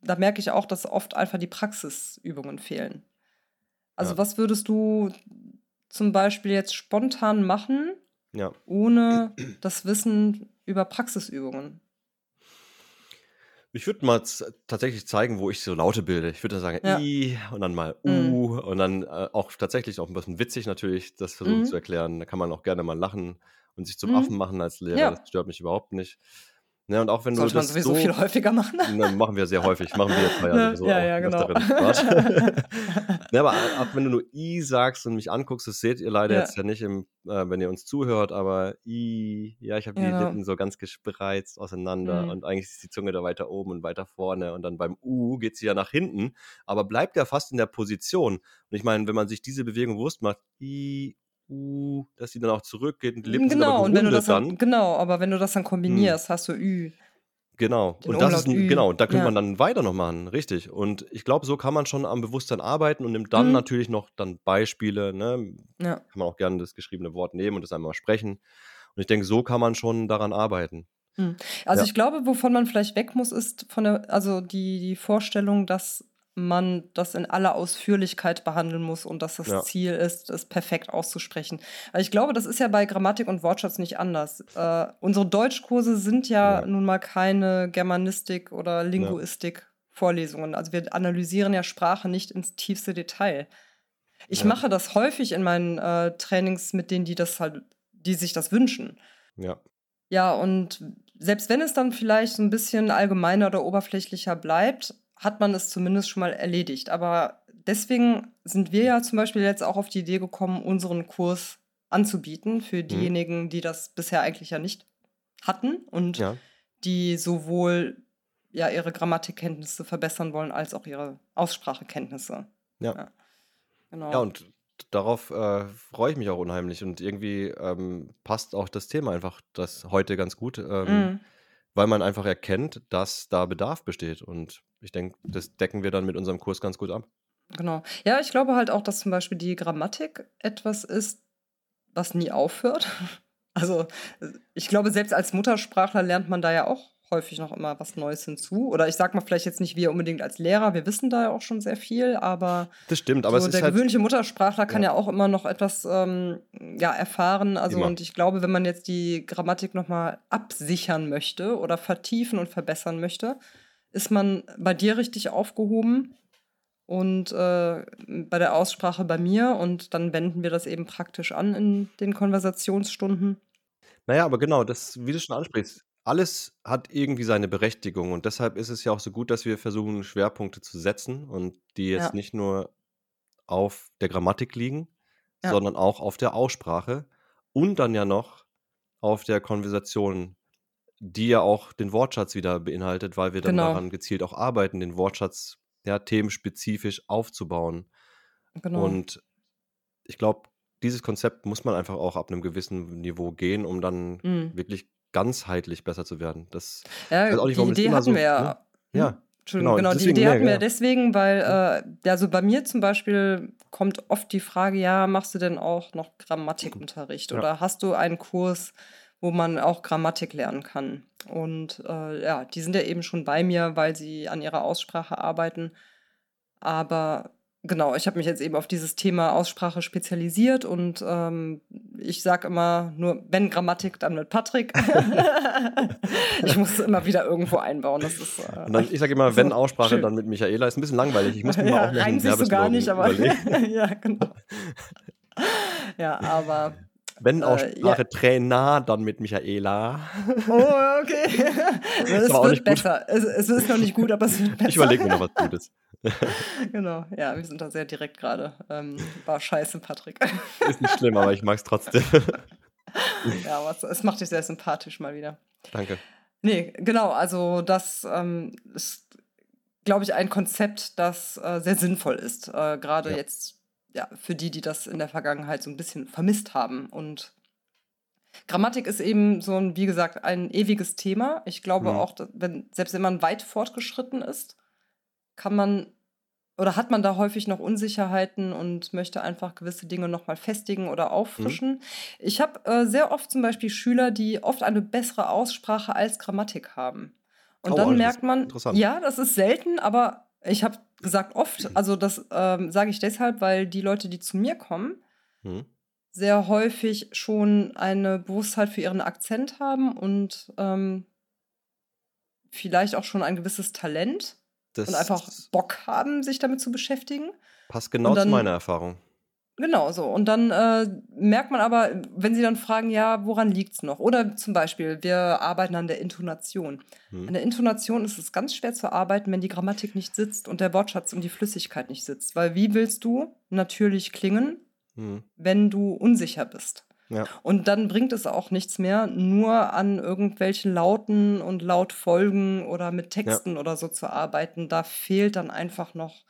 S2: da merke ich auch, dass oft einfach die Praxisübungen fehlen. Also
S3: Ja.
S2: was würdest du zum Beispiel jetzt spontan machen,
S3: Ja.
S2: ohne das Wissen über Praxisübungen?
S3: Ich würde mal tatsächlich zeigen, wo ich so Laute bilde. Ich würde dann sagen
S2: Ja.
S3: I und dann mal
S2: Mm.
S3: U und dann äh, auch tatsächlich auch ein bisschen witzig natürlich, das versuchen
S2: Mhm.
S3: zu erklären. Da kann man auch gerne mal lachen und sich zum
S2: Mhm.
S3: Affen machen als Lehrer.
S2: Ja.
S3: Das stört mich überhaupt nicht. Ne, und auch wenn
S2: Sollte
S3: du
S2: man
S3: das
S2: sowieso
S3: so,
S2: viel häufiger machen.
S3: Ne, machen wir sehr häufig, machen wir jetzt mal ja
S2: Ne?
S3: sowieso
S2: Ja, ja, genau.
S3: ne, aber auch wenn du nur I sagst und mich anguckst, das seht ihr leider
S2: Ja.
S3: jetzt ja nicht, im, äh, wenn ihr uns zuhört, aber I, ja, ich habe die
S2: Genau.
S3: Lippen so ganz gespreizt auseinander
S2: Mhm.
S3: und eigentlich ist die Zunge da weiter oben und weiter vorne und dann beim U geht sie ja nach hinten, aber bleibt ja fast in der Position. Und ich meine, wenn man sich diese Bewegung bewusst macht, I, U, dass die dann auch zurückgeht und die Lippen sind aber
S2: Genau, und wenn du das dann,
S3: dann.
S2: genau, aber wenn du das dann kombinierst, hast du Ü.
S3: Genau.
S2: Den
S3: Und das ist ein, genau, da könnte
S2: Ja.
S3: man dann weiter noch machen, richtig. Und ich glaube, so kann man schon am Bewusstsein arbeiten und nimmt dann
S2: Mhm.
S3: natürlich noch dann Beispiele, ne?
S2: Ja.
S3: Kann man auch gerne das geschriebene Wort nehmen und das einmal sprechen. Und ich denke, so kann man schon daran arbeiten.
S2: Also
S3: Ja.
S2: ich glaube, wovon man vielleicht weg muss, ist von der, also die, die Vorstellung, dass man das in aller Ausführlichkeit behandeln muss und dass das
S3: Ja.
S2: Ziel ist, es perfekt auszusprechen. Ich glaube, das ist ja bei Grammatik und Wortschatz nicht anders. Äh, unsere Deutschkurse sind ja,
S3: Ja.
S2: nun mal keine Germanistik oder Linguistik-Vorlesungen. Also wir analysieren ja Sprache nicht ins tiefste Detail. Ich
S3: Ja.
S2: mache das häufig in meinen äh, Trainings mit denen, die das halt, die sich das wünschen.
S3: Ja.
S2: Ja, und selbst wenn es dann vielleicht so ein bisschen allgemeiner oder oberflächlicher bleibt, hat man es zumindest schon mal erledigt. Aber deswegen sind wir ja zum Beispiel jetzt auch auf die Idee gekommen, unseren Kurs anzubieten für
S3: Mhm.
S2: diejenigen, die das bisher eigentlich ja nicht hatten und
S3: Ja.
S2: die sowohl ja ihre Grammatikkenntnisse verbessern wollen, als auch ihre Aussprachekenntnisse.
S3: Ja.
S2: Genau.
S3: Ja, und darauf äh, freue ich mich auch unheimlich. Und irgendwie ähm, passt auch das Thema einfach das heute ganz gut, ähm,
S2: Mhm.
S3: Weil man einfach erkennt, dass da Bedarf besteht. Und ich denke, das decken wir dann mit unserem Kurs ganz gut ab.
S2: Genau. Ja, ich glaube halt auch, dass zum Beispiel die Grammatik etwas ist, was nie aufhört. Also ich glaube, selbst als Muttersprachler lernt man da ja auch häufig noch immer was Neues hinzu. Oder ich sag mal vielleicht jetzt nicht wir unbedingt als Lehrer, wir wissen da ja auch schon sehr viel, aber,
S3: Das stimmt, aber
S2: so
S3: es
S2: der
S3: halt.
S2: gewöhnliche Muttersprachler kann
S3: Ja.
S2: ja. auch immer noch etwas ähm, ja, erfahren. Also
S3: Immer.
S2: und ich glaube, wenn man jetzt die Grammatik nochmal absichern möchte oder vertiefen und verbessern möchte, ist man bei dir richtig aufgehoben und äh, bei der Aussprache bei mir und dann wenden wir das eben praktisch an in den Konversationsstunden.
S3: Naja, aber genau, das, wie du schon ansprichst, alles hat irgendwie seine Berechtigung und deshalb ist es ja auch so gut, dass wir versuchen, Schwerpunkte zu setzen und die jetzt
S2: Ja.
S3: nicht nur auf der Grammatik liegen,
S2: Ja.
S3: sondern auch auf der Aussprache und dann ja noch auf der Konversation, die ja auch den Wortschatz wieder beinhaltet, weil wir dann
S2: Genau.
S3: daran gezielt auch arbeiten, den Wortschatz ja themenspezifisch aufzubauen.
S2: Genau.
S3: Und ich glaube, dieses Konzept muss man einfach auch ab einem gewissen Niveau gehen, um dann
S2: Mhm.
S3: wirklich ganzheitlich besser zu werden. Das
S2: Ja,
S3: weiß auch nicht,
S2: die Idee hatten
S3: so,
S2: wir ja.
S3: ne? Ja,
S2: Hm? Entschuldigung,
S3: genau,
S2: genau, die Idee hatten wir
S3: ja.
S2: deswegen, weil, äh, also bei mir zum Beispiel kommt oft die Frage, ja, machst du denn auch noch Grammatikunterricht
S3: Ja.
S2: oder hast du einen Kurs, wo man auch Grammatik lernen kann? Und äh, ja, die sind ja eben schon bei mir, weil sie an ihrer Aussprache arbeiten. Aber genau, ich habe mich jetzt eben auf dieses Thema Aussprache spezialisiert und ähm, ich sage immer nur, wenn Grammatik, dann mit Patrick. ich muss es immer wieder irgendwo einbauen. Das ist, äh,
S3: Und dann, ich sage immer, wenn
S2: so
S3: Aussprache,
S2: schön.
S3: dann mit Michaela. Ist ein bisschen langweilig. Ich muss mir
S2: ja,
S3: mal auch noch einen
S2: so gar
S3: Werbeslogan
S2: nicht, aber ja, genau. ja, aber
S3: Wenn
S2: Äh,
S3: Sprache
S2: ja.
S3: Trainer, dann mit Michaela.
S2: Oh, okay. es wird besser. Es, es ist noch nicht gut, aber es wird besser.
S3: Ich überlege mir noch was Gutes.
S2: Genau, ja, wir sind da sehr direkt gerade. Ähm, war scheiße, Patrick.
S3: Ist nicht schlimm, aber ich mag es trotzdem.
S2: ja, aber es, es macht dich sehr sympathisch mal wieder.
S3: Danke.
S2: Nee, genau, also das ähm, ist, glaube ich, ein Konzept, das äh, sehr sinnvoll ist. Äh, Gerade
S3: Ja.
S2: jetzt ja, für die, die das in der Vergangenheit so ein bisschen vermisst haben. Und Grammatik ist eben so ein, wie gesagt, ein ewiges Thema. Ich glaube
S3: Mhm.
S2: auch, wenn, selbst wenn man weit fortgeschritten ist, kann man oder hat man da häufig noch Unsicherheiten und möchte einfach gewisse Dinge nochmal festigen oder auffrischen. Ich habe äh, sehr oft zum Beispiel Schüler, die oft eine bessere Aussprache als Grammatik haben. Und
S3: Oh,
S2: dann merkt man, ja, das ist selten, aber ich habe gesagt oft, also das ähm, sage ich deshalb, weil die Leute, die zu mir kommen,
S3: Hm.
S2: sehr häufig schon eine Bewusstheit für ihren Akzent haben und ähm, vielleicht auch schon ein gewisses Talent
S3: Das
S2: und einfach Bock haben, sich damit zu beschäftigen.
S3: passt genau
S2: dann-
S3: zu meiner Erfahrung.
S2: Genau so. Und dann äh, merkt man aber, wenn sie dann fragen, ja, woran liegt es noch? Oder zum Beispiel, wir arbeiten an der Intonation.
S3: Hm.
S2: An der Intonation ist es ganz schwer zu arbeiten, wenn die Grammatik nicht sitzt und der Wortschatz und die Flüssigkeit nicht sitzt. Weil wie willst du natürlich klingen,
S3: Hm.
S2: wenn du unsicher bist?
S3: Ja.
S2: Und dann bringt es auch nichts mehr, nur an irgendwelchen Lauten und Lautfolgen oder mit Texten oder so zu arbeiten. Da fehlt dann einfach noch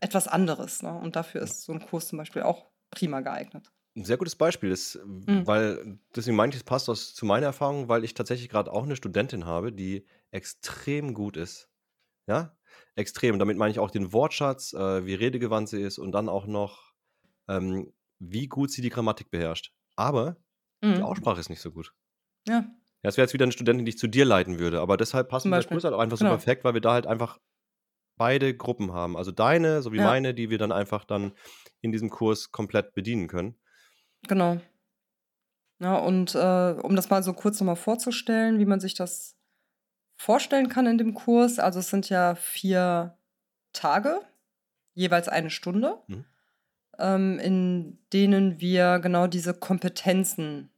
S2: etwas anderes. Ne? Und dafür ist so ein Kurs zum Beispiel auch prima geeignet.
S3: Ein sehr gutes Beispiel ist,
S2: Mhm.
S3: weil deswegen meinte ich, es passt aus, zu meiner Erfahrung, weil ich tatsächlich gerade auch eine Studentin habe, die extrem gut ist. Ja, extrem. Damit meine ich auch den Wortschatz, äh, wie redegewandt sie ist und dann auch noch, ähm, wie gut sie die Grammatik beherrscht. Aber die
S2: Mhm.
S3: Aussprache ist nicht so gut.
S2: Ja,
S3: Ja, das wäre jetzt wieder eine Studentin, die ich zu dir leiten würde. Aber deshalb passt der
S2: Beispiel.
S3: Kurs halt auch einfach so
S2: Genau.
S3: perfekt, weil wir da halt einfach beide Gruppen haben. Also deine sowie
S2: Ja.
S3: meine, die wir dann einfach dann in diesem Kurs komplett bedienen können.
S2: genau. Ja, und äh, um das mal so kurz nochmal vorzustellen, wie man sich das vorstellen kann in dem Kurs. Also es sind ja vier Tage, jeweils eine Stunde,
S3: Mhm.
S2: Ähm, in denen wir genau diese Kompetenzen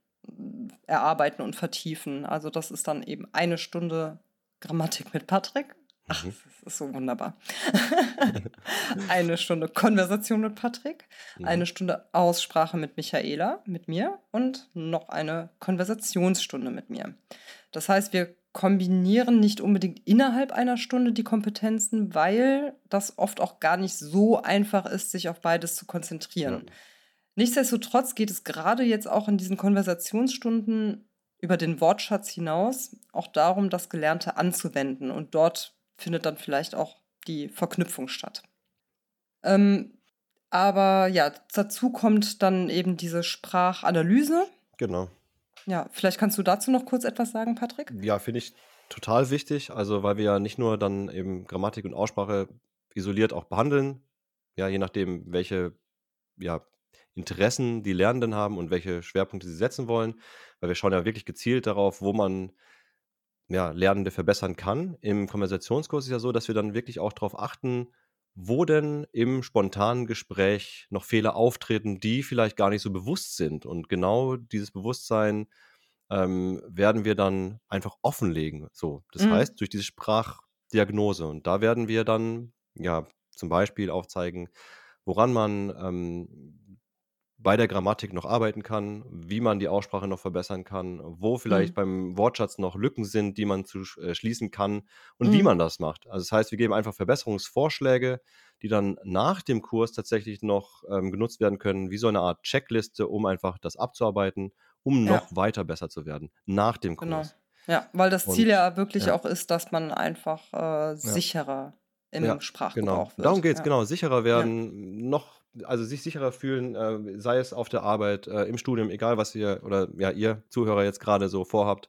S2: erarbeiten und vertiefen. Also das ist dann eben eine Stunde Grammatik mit Patrick. Ach,
S3: Mhm.
S2: das ist so wunderbar. eine Stunde Konversation mit Patrick,
S3: Mhm.
S2: eine Stunde Aussprache mit Michaela, mit mir und noch eine Konversationsstunde mit mir. Das heißt, wir kombinieren nicht unbedingt innerhalb einer Stunde die Kompetenzen, weil das oft auch gar nicht so einfach ist, sich auf beides zu konzentrieren.
S3: Ja.
S2: Nichtsdestotrotz geht es gerade jetzt auch in diesen Konversationsstunden über den Wortschatz hinaus auch darum, das Gelernte anzuwenden. Und dort findet dann vielleicht auch die Verknüpfung statt. Ähm, aber ja, dazu kommt dann eben diese Sprachanalyse.
S3: Genau.
S2: Ja, vielleicht kannst du dazu noch kurz etwas sagen, Patrick?
S3: Ja, finde ich total wichtig. Also, weil wir ja nicht nur dann eben Grammatik und Aussprache isoliert auch behandeln, ja, je nachdem, welche ja, Interessen die Lernenden haben und welche Schwerpunkte sie setzen wollen, weil wir schauen ja wirklich gezielt darauf, wo man ja, Lernende verbessern kann. Im Konversationskurs ist ja so, dass wir dann wirklich auch darauf achten, wo denn im spontanen Gespräch noch Fehler auftreten, die vielleicht gar nicht so bewusst sind. Und genau dieses Bewusstsein ähm, werden wir dann einfach offenlegen. So, das
S2: Mhm.
S3: heißt, durch diese Sprachdiagnose. Und da werden wir dann ja zum Beispiel aufzeigen, woran man ähm, bei der Grammatik noch arbeiten kann, wie man die Aussprache noch verbessern kann, wo vielleicht
S2: Mhm.
S3: beim Wortschatz noch Lücken sind, die man zu äh, schließen kann und wie
S2: Mhm.
S3: man das macht. Also das heißt, wir geben einfach Verbesserungsvorschläge, die dann nach dem Kurs tatsächlich noch ähm, genutzt werden können, wie so eine Art Checkliste, um einfach das abzuarbeiten, um
S2: Ja.
S3: noch weiter besser zu werden nach dem
S2: Genau.
S3: Kurs.
S2: Ja, weil das
S3: Und-
S2: Ziel ja wirklich
S3: ja.
S2: auch ist, dass man einfach äh, sicherer im
S3: Ja,
S2: Sprachgebrauch
S3: Genau,
S2: wird.
S3: darum geht es,
S2: ja.
S3: genau. Sicherer werden, noch, also sich sicherer fühlen, äh, sei es auf der Arbeit, äh, im Studium, egal was ihr oder ja, ihr Zuhörer jetzt gerade so vorhabt.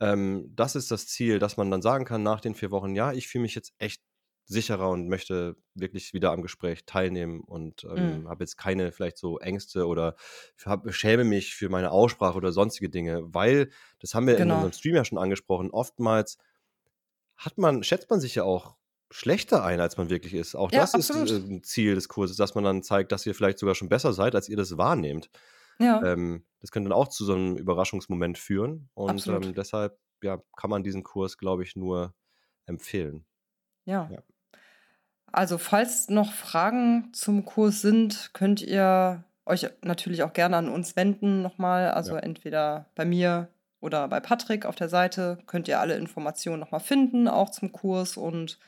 S3: Ähm, das ist das Ziel, dass man dann sagen kann nach den vier Wochen, ja, ich fühle mich jetzt echt sicherer und möchte wirklich wieder am Gespräch teilnehmen und ähm,
S2: Mhm.
S3: habe jetzt keine vielleicht so Ängste oder hab, schäme mich für meine Aussprache oder sonstige Dinge, weil, das haben wir in
S2: Genau.
S3: unserem Stream ja schon angesprochen, oftmals hat man, schätzt man sich ja auch schlechter ein, als man wirklich ist. Auch
S2: Ja,
S3: das
S2: absolut.
S3: ist äh, ein Ziel des Kurses, dass man dann zeigt, dass ihr vielleicht sogar schon besser seid, als ihr das wahrnehmt.
S2: Ja.
S3: Ähm, das könnte dann auch zu so einem Überraschungsmoment führen. Und ähm, deshalb ja, kann man diesen Kurs, glaube ich, nur empfehlen.
S2: Ja.
S3: Ja.
S2: Also, falls noch Fragen zum Kurs sind, könnt ihr euch natürlich auch gerne an uns wenden nochmal. Also
S3: Ja.
S2: entweder bei mir oder bei Patrick auf der Seite könnt ihr alle Informationen nochmal finden, auch zum Kurs und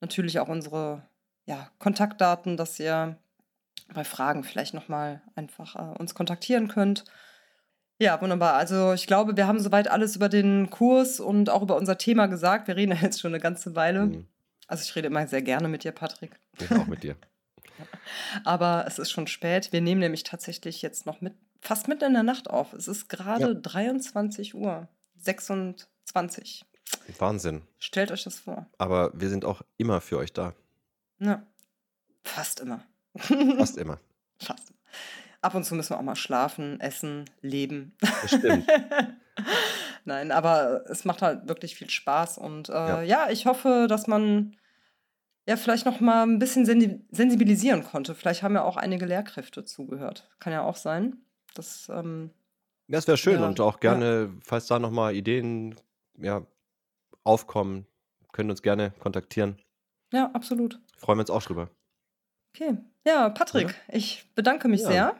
S2: natürlich auch unsere ja, Kontaktdaten, dass ihr bei Fragen vielleicht nochmal einfach äh, uns kontaktieren könnt. Ja, wunderbar. Also ich glaube, wir haben soweit alles über den Kurs und auch über unser Thema gesagt. Wir reden ja jetzt schon eine ganze Weile.
S3: Mhm.
S2: Also ich rede immer sehr gerne mit dir, Patrick.
S3: Ich auch mit dir.
S2: Aber es ist schon spät. Wir nehmen nämlich tatsächlich jetzt noch mit, fast mitten in der Nacht auf. Es ist gerade
S3: Ja.
S2: 23 Uhr. 26.
S3: Wahnsinn.
S2: Stellt euch das vor.
S3: Aber wir sind auch immer für euch da.
S2: Ja. Fast immer.
S3: Fast immer.
S2: Fast. Ab und zu müssen wir auch mal schlafen, essen, leben.
S3: Das stimmt.
S2: Nein, aber es macht halt wirklich viel Spaß und äh, ja.
S3: Ja.
S2: ich hoffe, dass man ja vielleicht noch mal ein bisschen sensi sensibilisieren konnte. Vielleicht haben ja auch einige Lehrkräfte zugehört. Kann ja auch sein. Das, ähm,
S3: Ja, Das wäre schön
S2: Ja,
S3: und auch
S2: ja.
S3: gerne, falls da nochmal Ideen ja, aufkommen, können uns gerne kontaktieren.
S2: ja, absolut.
S3: Freuen wir uns auch drüber.
S2: Okay. Ja, Patrick,
S3: Oder?
S2: ich bedanke mich
S3: Ja.
S2: sehr.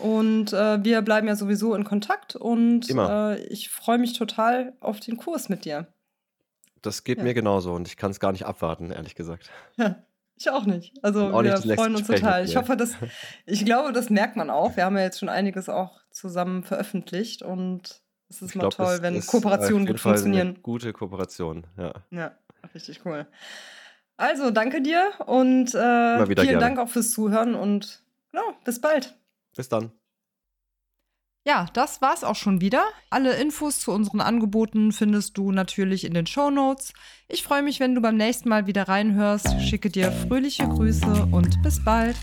S2: Und äh, wir bleiben ja sowieso in Kontakt und äh, ich freue mich total auf den Kurs mit dir.
S3: Das geht
S2: Ja.
S3: mir genauso und ich kann es gar nicht abwarten, ehrlich gesagt.
S2: Ja, ich auch nicht. Also
S3: auch
S2: wir
S3: nicht
S2: freuen uns
S3: Gespräch
S2: total. Ich hoffe, dass ich glaube, das merkt man auch. Wir haben ja jetzt schon einiges auch zusammen veröffentlicht und es ist
S3: Ich
S2: mal
S3: glaube,
S2: toll, wenn
S3: auf
S2: Kooperationen gut
S3: Fall
S2: funktionieren.
S3: eine gute Kooperation. Ja.
S2: Ja, richtig cool. Also, danke dir und äh, vielen
S3: gerne.
S2: Dank auch fürs Zuhören und genau, bis bald.
S3: Bis dann.
S2: Ja, das war's auch schon wieder. Alle Infos zu unseren Angeboten findest du natürlich in den Show Notes. Ich freue mich, wenn du beim nächsten Mal wieder reinhörst. Schicke dir fröhliche Grüße und bis bald.